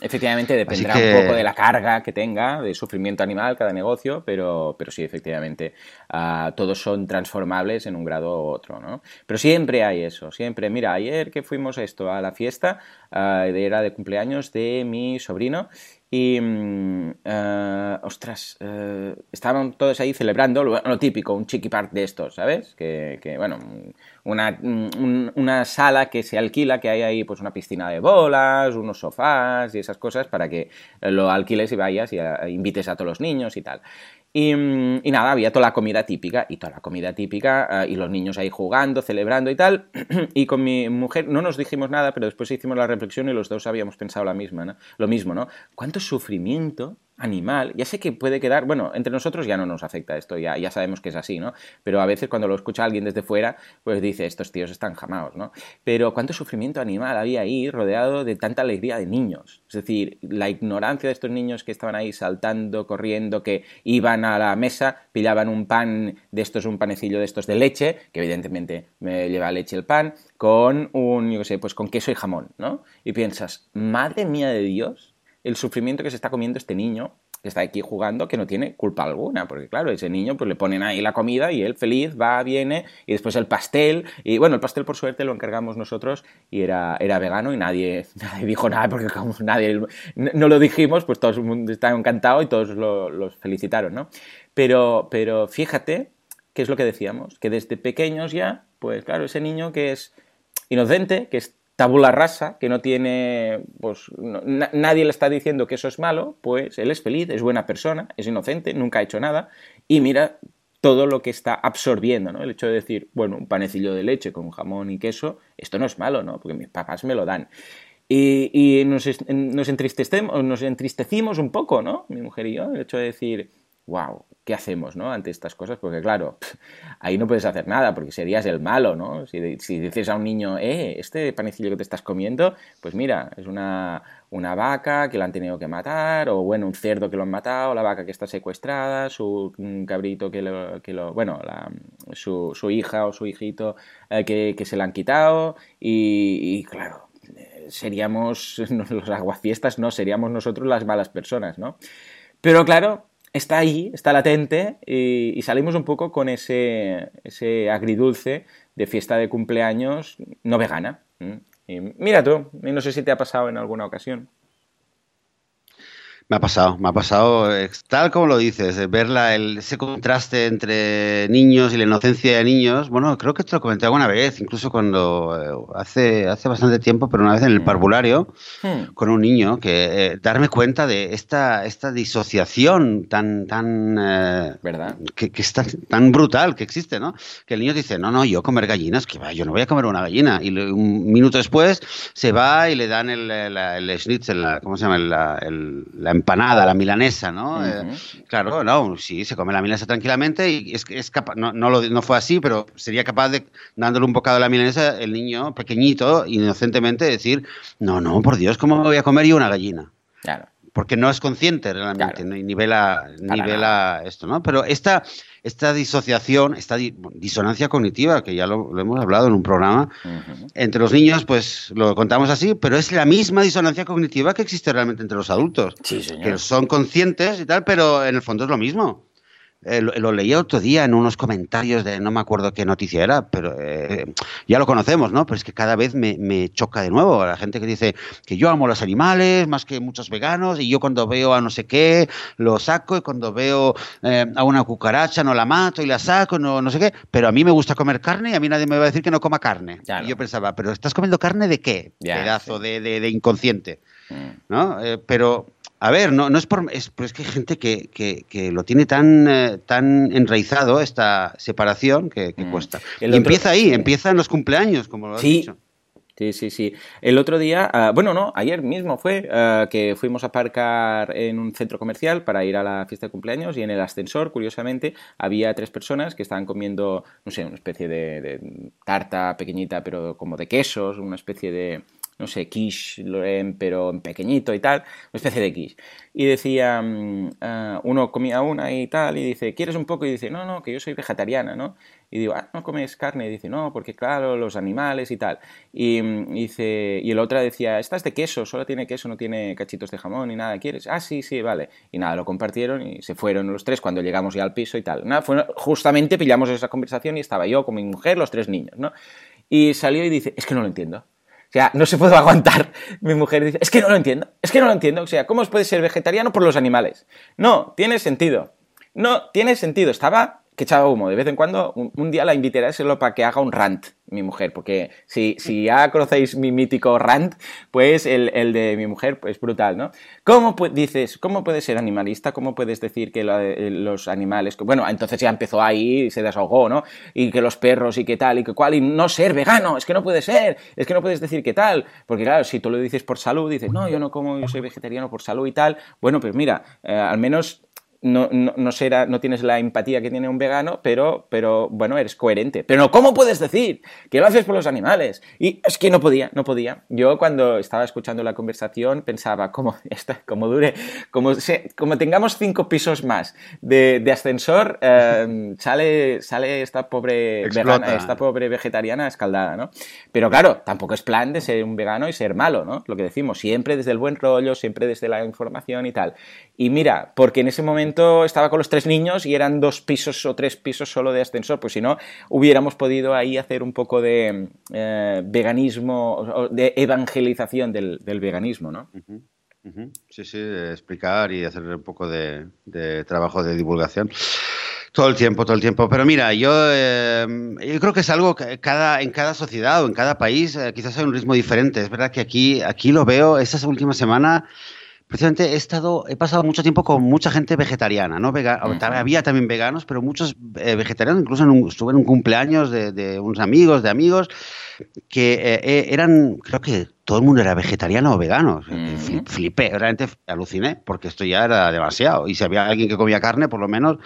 Efectivamente, dependerá un poco de la carga que tenga, de sufrimiento animal cada negocio, pero, pero sí, efectivamente, ah, todos son transformables en un grado u otro, ¿no? Pero siempre hay eso, siempre. Mira, ayer que fuimos esto a la fiesta, era de cumpleaños de mi sobrino y, eh, ostras, eh, estaban todos ahí celebrando lo, típico, un chiqui park de estos, ¿sabes? Que, que bueno, una, una, sala que se alquila, que hay ahí pues una piscina de bolas, unos sofás y esas cosas para que lo alquiles y vayas y invites a todos los niños y tal. Mm, y, nada, había toda la comida típica, y toda la comida típica, eh, y los niños ahí jugando, celebrando y tal. y con mi mujer no nos dijimos nada, pero después hicimos la reflexión y los dos habíamos pensado la misma, lo mismo, ¿no? ¿Cuánto sufrimiento animal, ya sé que puede quedar, bueno, entre nosotros ya no nos afecta esto, ya, ya sabemos que es así, ¿no? Pero a veces cuando lo escucha alguien desde fuera, pues dice, estos tíos están jamados, ¿no? Pero cuánto sufrimiento animal había ahí rodeado de tanta alegría de niños. Es decir, la ignorancia de estos niños que estaban ahí saltando, corriendo, que iban a la mesa, pillaban un pan de estos, un panecillo de estos de leche, que evidentemente me lleva leche el pan, con un, yo qué sé, pues con queso y jamón, ¿no? Y piensas, madre mía de Dios, el sufrimiento que se está comiendo este niño que está aquí jugando que no tiene culpa alguna, porque claro, ese niño pues le ponen ahí la comida y él feliz va, viene y después el pastel y bueno, el pastel por suerte lo encargamos nosotros y era, era vegano y nadie, nadie dijo nada porque nadie no lo dijimos, pues todo el mundo estaba encantado y todos los felicitaron, ¿no? Pero, pero fíjate qué es lo que decíamos, que desde pequeños ya, pues claro, ese niño que es inocente, que es tabula rasa, que no tiene, pues nadie le está diciendo que eso es malo, pues él es feliz, es buena persona, es inocente, nunca ha hecho nada y mira todo lo que está absorbiendo, ¿no? El hecho de decir, bueno, un panecillo de leche con jamón y queso, esto no es malo, ¿no? Porque mis papás me lo dan. Y, nos, nos, entristecemos, nos entristecimos un poco, ¿no? Mi mujer y yo, el hecho de decir, wow, ¿qué hacemos ¿no? ante estas cosas? Porque claro, ahí no puedes hacer nada porque serías el malo, ¿no? Si, dices a un niño, eh, este panecillo que te estás comiendo, pues mira, es una, una vaca que la han tenido que matar, o bueno, un cerdo que lo han matado, la vaca que está secuestrada, su cabrito que lo, que lo bueno, su, su, hija o su hijito eh, que, que, se la han quitado, y, y claro, seríamos los aguafiestas, no, seríamos nosotros las malas personas, ¿no? Pero claro, está ahí, está latente y, salimos un poco con ese, ese, agridulce de fiesta de cumpleaños no vegana. Y mira tú, no sé si te ha pasado en alguna ocasión. Me ha pasado, me ha pasado, eh, tal como lo dices, ver ese contraste entre niños y la inocencia de niños. Bueno, creo que te lo comenté alguna vez, incluso cuando eh, hace, hace bastante tiempo, pero una vez en el mm. parvulario, hmm. con un niño, que eh, darme cuenta de esta, esta disociación tan, tan, ¿verdad? Que, que está tan brutal que existe, ¿no? Que el niño dice, no, no, yo comer gallinas, que va, yo no voy a comer una gallina. Y un minuto después se va y le dan el, el, schnitzel, ¿cómo se llama? La, el, la empanada, la milanesa, ¿no? Eh, claro, no, sí, se come la milanesa tranquilamente y es, es capaz, no, no, lo, no, fue así, pero sería capaz de, dándole un bocado de la milanesa, el niño pequeñito, inocentemente, decir, no, no, por Dios, ¿cómo me voy a comer yo una gallina? Claro porque no es consciente realmente, ni vela, esto, ¿no? Pero esta, esta disociación, esta disonancia cognitiva, que ya lo, hemos hablado en un programa, entre los niños, pues lo contamos así, pero es la misma disonancia cognitiva que existe realmente entre los adultos. Que son conscientes y tal, pero en el fondo es lo mismo. Eh, lo, leía otro día en unos comentarios de no me acuerdo qué noticia era, pero eh, ya lo conocemos, ¿no? Pero es que cada vez me, choca de nuevo la gente que dice que yo amo los animales más que muchos veganos y yo cuando veo a no sé qué lo saco y cuando veo eh, a una cucaracha no la mato y la saco, no, no sé qué, pero a mí me gusta comer carne y a mí nadie me va a decir que no coma carne. Y yo pensaba, pero ¿estás comiendo carne de qué? Pedazo de, de, inconsciente. Mm. ¿No? pero a ver, no, no es por. Es, pero es que hay gente que, que, lo tiene tan, eh, tan enraizado, esta separación, que, mm. cuesta. y empieza ahí, empieza en los cumpleaños, como lo has dicho. Sí, sí, sí. El otro día, ah, bueno, no, ayer mismo fue ah, que fuimos a aparcar en un centro comercial para ir a la fiesta de cumpleaños y en el ascensor, curiosamente, había tres personas que estaban comiendo, no sé, una especie de tarta pequeñita, pero como de quesos, una especie de, no sé, quiche, pero en pequeñito y tal, una especie de quiche. Y decía, mm, ah, uno comía una y tal, y dice, ¿quieres un poco? Y dice, no, no, que yo soy vegetariana, ¿no? Y digo, ah, ¿no comes carne? Y dice, no, porque claro, los animales y tal. Y, mm, dice, y el otro decía, esta es de queso, solo tiene queso, no tiene cachitos de jamón ni nada, ¿quieres? Ah, sí, sí, vale. Y nada, lo compartieron y se fueron los tres cuando llegamos ya al piso y tal. Nada, fue, justamente pillamos esa conversación y estaba yo con mi mujer, los tres niños, ¿no? Y salió y dice, es que no lo entiendo O sea, no se puede aguantar. Mi mujer dice, es que no lo entiendo, es que no lo entiendo. O sea, ¿cómo puede ser vegetariano por los animales? No, tiene sentido. No, tiene sentido. Estaba que echaba humo. De vez en cuando, un, día la invitaré a hacerlo para que haga un rant, mi mujer, porque si, si ya conocéis mi mítico rant, pues el, el de mi mujer, pues brutal, ¿no? ¿Cómo dices, cómo puedes ser animalista? ¿Cómo puedes decir que eh, los animales, bueno, entonces ya empezó ahí y se desahogó, ¿no? Y que los perros y qué tal y qué cual, y no ser vegano, es que no puede ser, es que no puedes decir qué tal, porque claro, si tú lo dices por salud, dices, no, yo no como, yo soy vegetariano por salud y tal, bueno, pues mira, eh, al menos no, no, será, no tienes la empatía que tiene un vegano, pero, pero bueno, eres coherente. Pero ¿cómo puedes decir que lo haces por los animales? Y es que no podía, no podía. Yo cuando estaba escuchando la conversación pensaba, como, esta, como dure, como, como tengamos cinco pisos más de, ascensor, em, sale, sale esta pobre vegana, esta pobre vegetariana escaldada, ¿no? Pero claro, tampoco es plan de ser un vegano y ser malo, ¿no? Lo que decimos, siempre desde el buen rollo, siempre desde la información y tal. Y mira, porque en ese momento estaba con los tres niños y eran dos pisos o tres pisos solo de ascensor, pues si no, hubiéramos podido ahí hacer un poco de eh, veganismo, de evangelización del, veganismo, ¿no? Sí, sí, explicar y hacer un poco de, trabajo de divulgación. Todo el tiempo, todo el tiempo. Pero mira, yo, eh, yo creo que es algo que cada, en cada sociedad o en cada país eh, quizás hay un ritmo diferente. Es verdad que aquí, aquí lo veo, esta última semana precisamente he estado, he pasado mucho tiempo con mucha gente vegetariana, ¿no? Había también veganos, pero muchos eh, vegetarianos, incluso estuve en un cumpleaños de, unos amigos, de amigos, que eh, eh, eran, creo que todo el mundo era vegetariano o vegano. Flipé, realmente aluciné, porque esto ya era demasiado. Y si había alguien que comía carne, por lo menos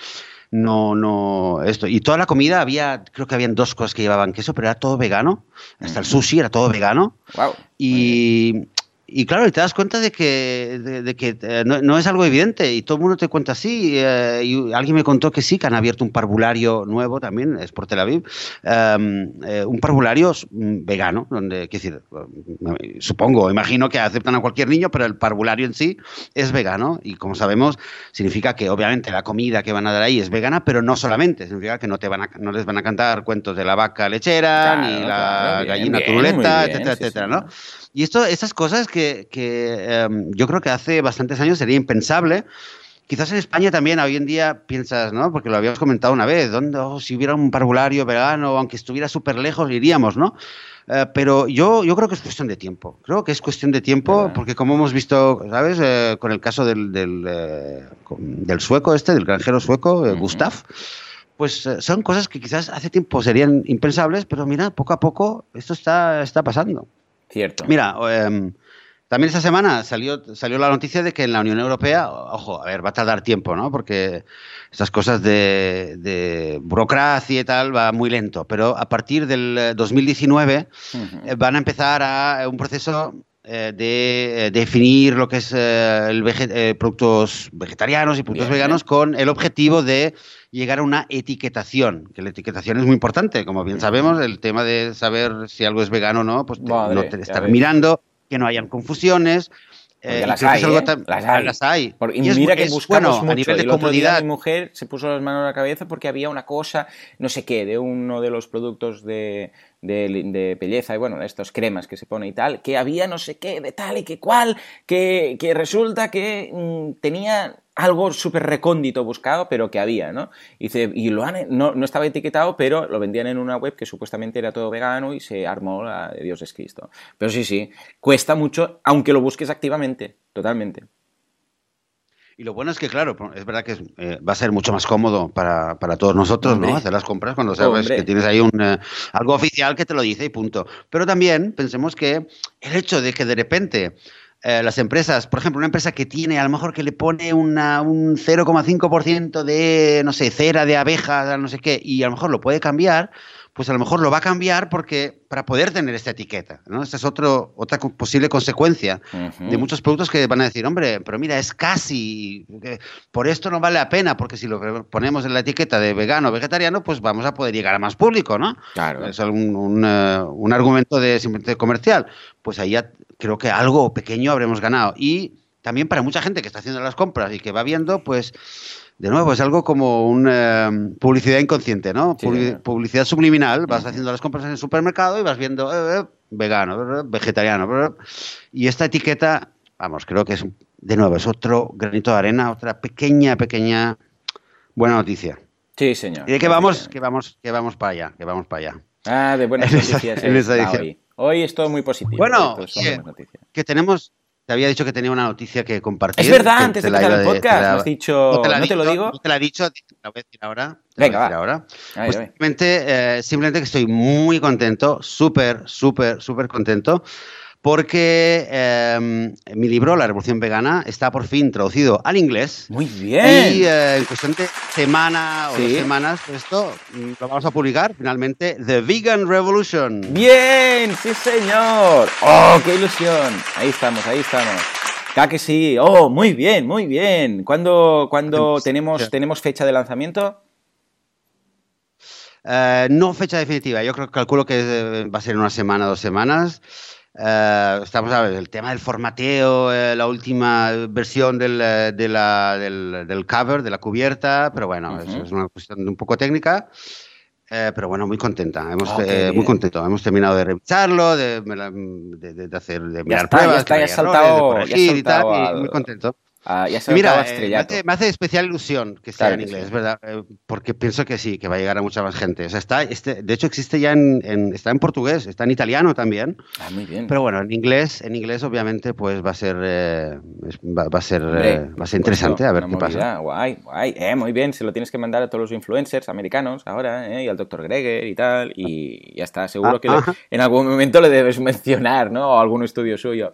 no, no, esto. Y toda la comida había, creo que habían dos cosas que llevaban queso, pero era todo vegano. Hasta el sushi era todo vegano. Wow. Y, y claro, te das cuenta de que, de, que eh, no, es algo evidente y todo el mundo te cuenta así. Eh, y alguien me contó que sí, que han abierto un parvulario nuevo también, es por Tel Aviv, em, eh, un parvulario mm, vegano, donde, qué decir, supongo, imagino que aceptan a cualquier niño, pero el parvulario en sí es vegano y como sabemos, significa que obviamente la comida que van a dar ahí es vegana, pero no solamente, significa que no, te van a, no les van a cantar cuentos de la vaca lechera, ni la gallina turuleta, etcétera, etcétera, ¿no? Y esto, esas cosas que, em, yo creo que hace bastantes años sería impensable. Quizás en España también hoy en día piensas, ¿no? Porque lo habíamos comentado una vez, ¿dónde, oh, si hubiera un parvulario vegano, aunque estuviera súper lejos, iríamos, ¿no? Eh, pero yo, yo creo que es cuestión de tiempo. Creo que es cuestión de tiempo porque como hemos visto, ¿sabes? Eh, con el caso del, del, eh, del, sueco este, del granjero sueco, Gustav, pues son cosas que quizás hace tiempo serían impensables, pero mira, poco a poco esto está, está pasando. Cierto. Mira, em, también esta semana salió, salió la noticia de que en la Unión Europea, ojo, a ver, va a tardar tiempo, ¿no? Porque estas cosas de, burocracia y tal va muy lento, pero a partir del 2019 eh, van a empezar a un proceso eh, de eh, definir lo que es el productos vegetarianos y productos veganos con el objetivo de llegar a una etiquetación, que la etiquetación es muy importante, como bien sabemos, el tema de saber si algo es vegano o no, pues no te estar mirando, que no hayan confusiones. Eh, las, hay, ¿eh? las, hay, y, mira que buscamos bueno, mucho. A nivel de comodidad. mi mujer se puso las manos a la cabeza porque había una cosa, no sé qué, de uno de los productos de, de, de, belleza y bueno, estos cremas que se pone y tal, que había no sé qué, de tal y que cual, que, que resulta que mm, tenía algo súper recóndito buscado, pero que había, ¿no? Y, y lo han, no, no, estaba etiquetado, pero lo vendían en una web que supuestamente era todo vegano y se armó la de Dios es Cristo. Pero sí, sí, cuesta mucho, aunque lo busques activamente, totalmente. Y lo bueno es que, claro, es verdad que eh, va a ser mucho más cómodo para, para todos nosotros, ¿no? Hacer las compras cuando sabes que tienes ahí un, eh, algo oficial que te lo dice y punto. Pero también pensemos que el hecho de que de repente eh, las empresas, por ejemplo, una empresa que tiene, a lo mejor que le pone una, un 0,5% de, no sé, cera de abejas, no sé qué, y a lo mejor lo puede cambiar, pues a lo mejor lo va a cambiar porque para poder tener esta etiqueta, ¿no? Esta es otro, otra posible consecuencia de muchos productos que van a decir, hombre, pero mira, es casi, por esto no vale la pena, porque si lo ponemos en la etiqueta de vegano o vegetariano, pues vamos a poder llegar a más público, ¿no? Claro. Es un, un, eh, un argumento de simplemente comercial. Pues ahí ya creo que algo pequeño habremos ganado. Y también para mucha gente que está haciendo las compras y que va viendo, pues de nuevo, es algo como una eh, publicidad inconsciente, ¿no? publicidad subliminal. Vas haciendo las compras en el supermercado y vas viendo, eh, eh, vegano, vegetariano. Y esta etiqueta, vamos, creo que es, de nuevo, es otro granito de arena, otra pequeña, pequeña buena noticia. Sí, señor. Y de que vamos, que vamos, que vamos para allá, que vamos para allá. Ah, de buenas noticias. En esta hoy. hoy es todo muy positivo. Bueno, que tenemos te había dicho que tenía una noticia que compartir. Es verdad, antes de empezar el podcast, me has dicho. ¿No te, lo digo? No te la he dicho, te la voy a decir ahora. Venga, va. ahora. Pues simplemente, eh, simplemente que estoy muy contento, súper, súper, súper contento porque em, mi libro, La Revolución Vegana, está por fin traducido al inglés. Muy bien. Y eh, en cuestión de semana o dos semanas, esto mm, lo vamos a publicar finalmente, The Vegan Revolution. Bien, sí señor. Oh, qué ilusión. Ahí estamos, ahí estamos. Ya que sí. Oh, muy bien, muy bien. ¿Cuándo, cuándo tenemos, tenemos fecha de lanzamiento? Eh, no fecha definitiva. Yo creo, calculo que eh, va a ser una semana, dos semanas. Uh, estamos a ver, el tema del formateo, eh, la última versión del, eh, de la, del, del, cover, de la cubierta, pero bueno, eso es una cuestión un poco técnica. pero bueno, muy contenta, hemos, muy contento. Hemos terminado de revisarlo, de, de, de hacer, de mirar pruebas, ya está, saltado, y tal, y muy contento. Ah, Mira, eh, me, hace, especial ilusión que esté en inglés, ¿verdad? Eh, porque pienso que sí, que va a llegar a mucha más gente. O sea, está, este, de hecho, existe ya en, está en portugués, está en italiano también. Ah, muy bien. Pero bueno, en inglés, en inglés obviamente, pues va a ser, eh, va, a ser, va a ser interesante a ver qué pasa. Guay, guay. muy bien, se lo tienes que mandar a todos los influencers americanos ahora, y al doctor Greger y tal, y ya está. Seguro ah, que en algún momento le debes mencionar, ¿no? O algún estudio suyo.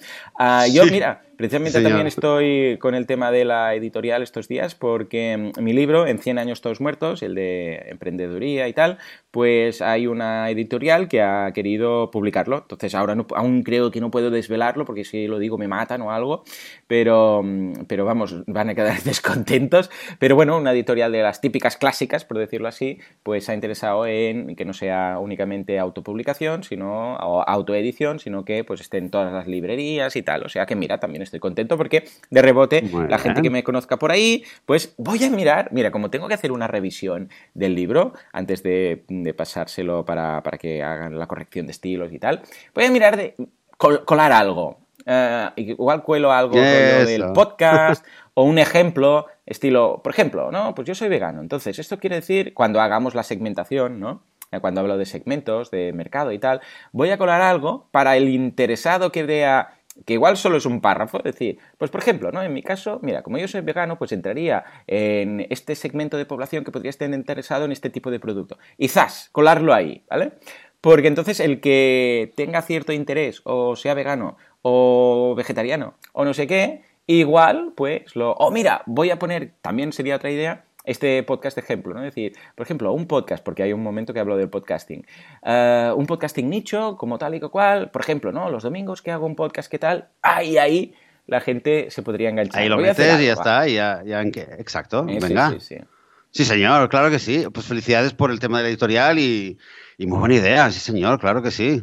yo, mira Precisamente también estoy con el tema de la editorial estos días porque mm, mi libro, En 100 años todos muertos, el de emprendeduría y tal, pues hay una editorial que ha querido publicarlo. Entonces ahora aún creo que no puedo desvelarlo porque si lo digo me matan o algo, pero, mm, pero vamos, van a quedar descontentos. Pero bueno, una editorial de las típicas clásicas, por decirlo así, pues ha interesado en que no sea únicamente autopublicación, sino o autoedición, sino que pues esté en todas las librerías y tal. O sea que mira, también estoy contento porque de rebote la gente que me conozca por ahí, pues voy a mirar, mira, como tengo que hacer una revisión del libro antes de, pasárselo para, que hagan la corrección de estilos y tal, voy a mirar de colar algo. Eh, igual cuelo algo del podcast o un ejemplo, estilo, por ejemplo, ¿no? Pues yo soy vegano, entonces esto quiere decir, cuando hagamos la segmentación, ¿no? Eh, cuando hablo de segmentos, de mercado y tal, voy a colar algo para el interesado que vea que igual solo es un párrafo, es decir, pues por ejemplo, ¿no? En mi caso, mira, como yo soy vegano, pues entraría en este segmento de población que podría estar interesado en este tipo de producto. Y zas, colarlo ahí, ¿vale? Porque entonces el que tenga cierto interés o sea vegano o vegetariano o no sé qué, igual, pues lo... Oh, mira, voy a poner, también sería otra idea, este podcast de ejemplo, ¿no? Es decir, por ejemplo, un podcast, porque hay un momento que hablo del podcasting, eh, un podcasting nicho, como tal y cual, por ejemplo, ¿no? Los domingos que hago un podcast, ¿qué tal? Ahí, ahí, la gente se podría enganchar. Ahí lo metes y ya está, ya, ya en exacto, eh, venga. Sí, sí, sí. sí, señor, claro que sí. Pues felicidades por el tema de la editorial y, muy buena idea, sí, señor, claro que sí.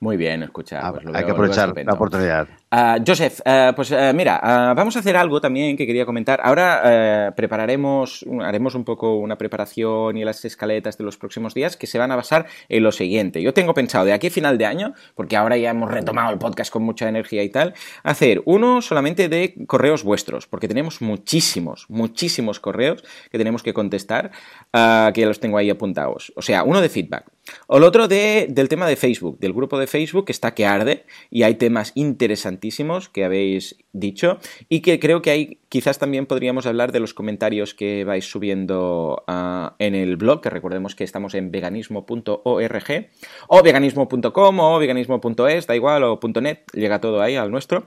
Muy bien, escucha. Ah, pues hay que aprovechar la oportunidad. Uh, Joseph, uh, pues uh, mira, vamos a hacer algo también que quería comentar. Ahora prepararemos, haremos un poco una preparación y las escaletas de los próximos días que se van a basar en lo siguiente. Yo tengo pensado de aquí a final de año, porque ahora ya hemos retomado el podcast con mucha energía y tal, hacer uno solamente de correos vuestros, porque tenemos muchísimos, muchísimos correos que tenemos que contestar, que ya los tengo ahí apuntados. O sea, uno de feedback. O el otro de, del tema de Facebook, del grupo de Facebook que está que arde y hay temas interesantes que habéis dicho y que creo que ahí quizás también podríamos hablar de los comentarios que vais subiendo ah, en el blog, que recordemos que estamos en veganismo.org o veganismo.com o veganismo.es, da igual, o .net, llega todo ahí al nuestro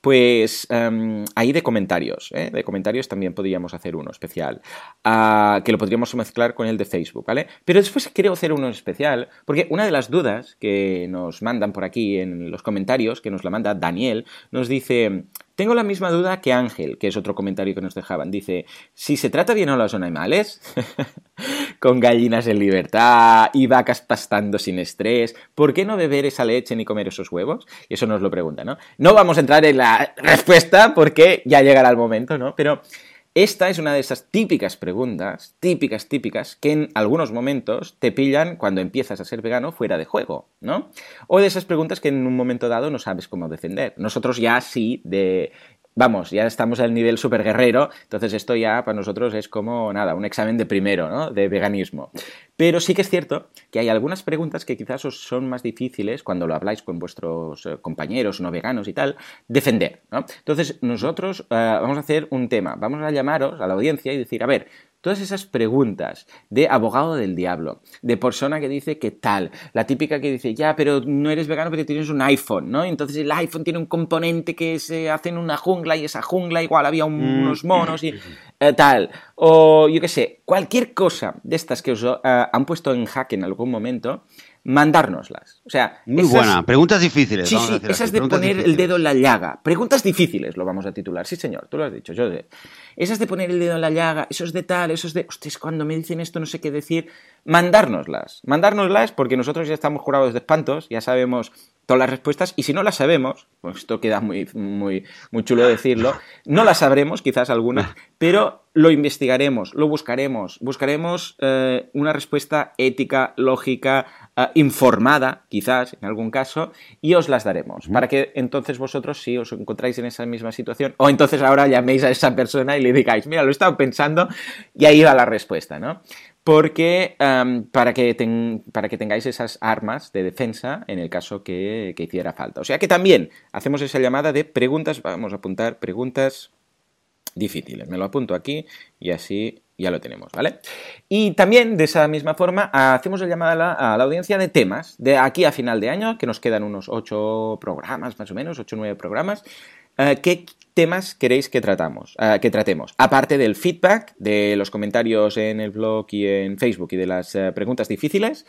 pues em, ahí de comentarios, ¿eh? de comentarios también podríamos hacer uno especial, ah, que lo podríamos mezclar con el de Facebook, ¿vale? Pero después quiero hacer uno especial, porque una de las dudas que nos mandan por aquí en los comentarios, que nos la manda Daniel, nos dice, tengo la misma duda que Ángel, que es otro comentario que nos dejaban. Dice, si se trata bien a los animales, con gallinas en libertad y vacas pastando sin estrés, ¿por qué no beber esa leche ni comer esos huevos? Y eso nos lo pregunta, ¿no? No vamos a entrar en la respuesta porque ya llegará el momento, ¿no? Pero esta es una de esas típicas preguntas, típicas, típicas, que en algunos momentos te pillan cuando empiezas a ser vegano fuera de juego, ¿no? O de esas preguntas que en un momento dado no sabes cómo defender. Nosotros ya sí, de vamos, ya estamos al nivel super guerrero, entonces esto ya para nosotros es como, nada, un examen de primero, ¿no? De veganismo. Pero sí que es cierto que hay algunas preguntas que quizás os son más difíciles cuando lo habláis con vuestros eh, compañeros no veganos y tal, defender. Entonces nosotros eh, vamos a hacer un tema, vamos a llamaros a la audiencia y decir, a ver, Todas esas preguntas de abogado del diablo, de persona que dice que tal, la típica que dice, ya, pero no eres vegano porque tienes un iPhone, ¿no? Entonces el iPhone tiene un componente que se hace en una jungla y esa jungla igual había mm. unos monos y eh, tal. O yo qué sé, cualquier cosa de estas que os eh, han puesto en jaque en algún momento, mandárnoslas. O sea, muy buena. Preguntas difíciles. Sí, sí, esas de poner el dedo en la llaga. Preguntas difíciles lo vamos a titular. Sí, señor, tú lo has dicho, yo Esas de poner el dedo en la llaga, esos de tal, esos de, ustedes cuando me dicen esto no sé qué decir, mandárnoslas. Mandárnoslas porque nosotros ya estamos jurados de espantos, ya sabemos todas las respuestas y si no las sabemos, pues esto queda muy, muy, muy chulo decirlo, no las sabremos, quizás algunas, pero lo investigaremos, lo buscaremos, buscaremos eh, una respuesta ética, lógica, eh, informada, quizás en algún caso, y os las daremos, para que entonces vosotros, si os encontráis en esa misma situación, o entonces ahora llaméis a esa persona y le digáis, mira, lo he estado pensando y ahí va la respuesta, ¿no? Porque para, que para, que tengáis esas armas de defensa en el caso que, hiciera falta. O sea que también hacemos esa llamada de preguntas, vamos a apuntar preguntas difíciles. Me lo apunto aquí y así ya lo tenemos, ¿vale? Y también de esa misma forma hacemos la llamada a la, audiencia de temas de aquí a final de año, que nos quedan unos ocho programas más o menos, ocho o nueve programas, eh, que temas queréis que, tratamos, uh, que tratemos? Aparte del feedback, de los comentarios en el blog y en Facebook y de las uh, preguntas difíciles,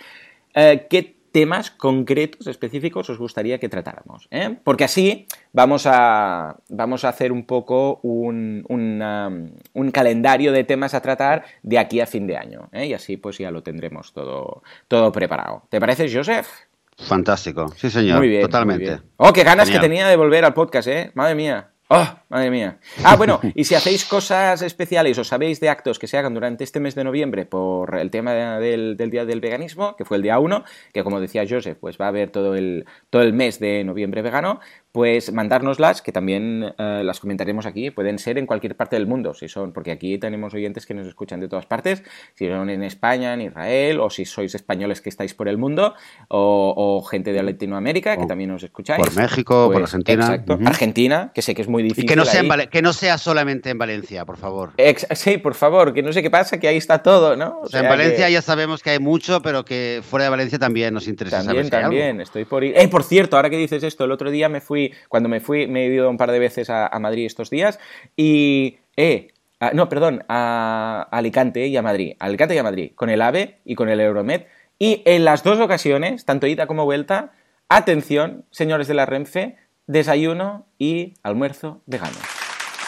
uh, ¿qué temas concretos, específicos, os gustaría que tratáramos? Eh? Porque así vamos a, vamos a hacer un poco un, una, un, calendario de temas a tratar de aquí a fin de año. ¿eh? Y así pues ya lo tendremos todo, todo preparado. ¿Te parece, Joseph? Fantástico, sí señor, muy bien, totalmente. Muy bien. Oh, qué ganas que tenía de volver al podcast, ¿eh? Madre mía. ¡Oh, madre mía! Ah, bueno, y si hacéis cosas especiales o sabéis de actos que se hagan durante este mes de noviembre por el tema del, Día del Veganismo, que fue el día 1, que como decía Joseph, pues va a haber todo el, todo el mes de noviembre vegano, pues mandárnoslas, que también eh, las comentaremos aquí, pueden ser en cualquier parte del mundo, si son, porque aquí tenemos oyentes que nos escuchan de todas partes, si son en España, en Israel, o si sois españoles que estáis por el mundo, o, gente de Latinoamérica, que también nos escucháis. Por México, por pues, Argentina. Exacto, Argentina, que sé que es muy difícil. Y que no, sea que no sea solamente en Valencia, por favor. sí, por favor, que no sé qué pasa, que ahí está todo, ¿no? O, sea, en Valencia ya sabemos que hay mucho, pero que fuera de Valencia también nos interesa también, También, estoy por ir. Eh, por cierto, ahora que dices esto, el otro día me fui cuando me fui, me he ido un par de veces a, Madrid estos días y, eh, no, perdón, a Alicante y a Madrid, Alicante y a Madrid, con el AVE y con el Euromed. Y en las dos ocasiones, tanto ida como vuelta, atención, señores de la Renfe, desayuno y almuerzo vegano.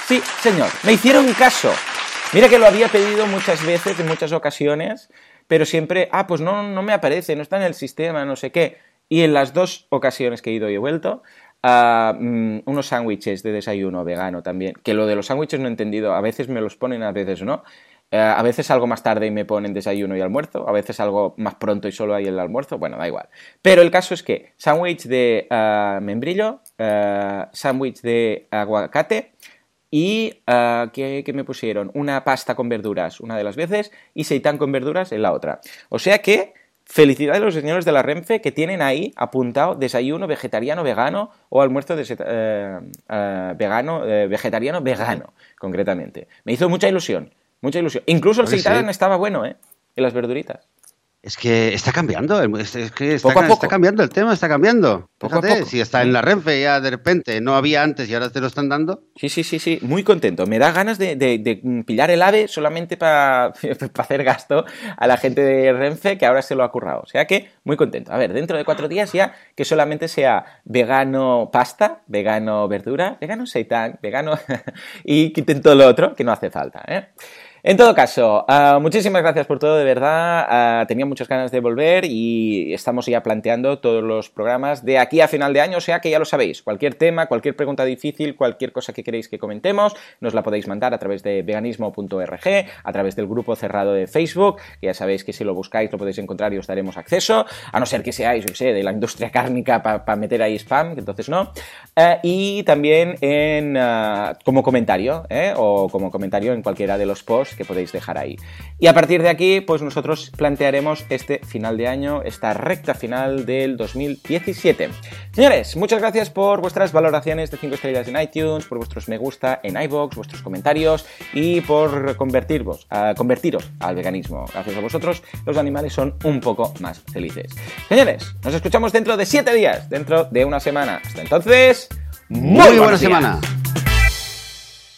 Sí, señor, me hicieron caso. Mira que lo había pedido muchas veces, en muchas ocasiones, pero siempre, ah, pues no, no me aparece, no está en el sistema, no sé qué. Y en las dos ocasiones que he ido y he vuelto, Mm, unos sándwiches de desayuno vegano también. Que lo de los sándwiches no he entendido. A veces me los ponen, a veces no. Eh, a veces algo más tarde y me ponen desayuno y almuerzo. A veces algo más pronto y solo hay el almuerzo. Bueno, da igual. Pero el caso es que sándwich de ah, membrillo, uh, sándwich de aguacate y uh, ¿qué, me pusieron? Una pasta con verduras una de las veces y seitán con verduras en la otra. O sea que Felicidades a los señores de la Renfe que tienen ahí apuntado desayuno vegetariano vegano o almuerzo de, eh, eh, vegano, eh, vegetariano vegano, concretamente. Me hizo mucha ilusión, mucha ilusión. Incluso el seitán estaba bueno, ¿eh? Y las verduritas. Es que está cambiando, es que está, cambiando el tema, está cambiando. Fíjate, si está en la Renfe ya de repente no había antes y ahora te lo están dando. Sí, sí, sí, sí, muy contento. Me da ganas de, pillar el ave solamente para hacer gasto a la gente de Renfe que ahora se lo ha currado. O sea que muy contento. A ver, dentro de cuatro días ya que solamente sea vegano pasta, vegano verdura, vegano seitán, vegano y quiten todo lo otro que no hace falta. ¿eh? En todo caso, uh, muchísimas gracias por todo, de verdad. Uh, tenía muchas ganas de volver y estamos ya planteando todos los programas de aquí a final de año, o sea que ya lo sabéis. Cualquier tema, cualquier pregunta difícil, cualquier cosa que queréis que comentemos, nos la podéis mandar a través de veganismo.org, a través del grupo cerrado de Facebook, que ya sabéis que si lo buscáis lo podéis encontrar y os daremos acceso, a no ser que seáis, yo sé, de la industria cárnica para pa meter ahí spam, que entonces no. Uh, y también en, como comentario, ¿eh? o como comentario en cualquiera de los posts que podéis dejar ahí. Y a partir de aquí, pues nosotros plantearemos este final de año, esta recta final del 2017. Señores, muchas gracias por vuestras valoraciones de 5 estrellas en iTunes, por vuestros me gusta en iBox, vuestros comentarios y por convertirvos, a convertiros al veganismo. Gracias a vosotros, los animales son un poco más felices. Señores, nos escuchamos dentro de 7 días, dentro de una semana. Hasta entonces, muy, muy buena semana.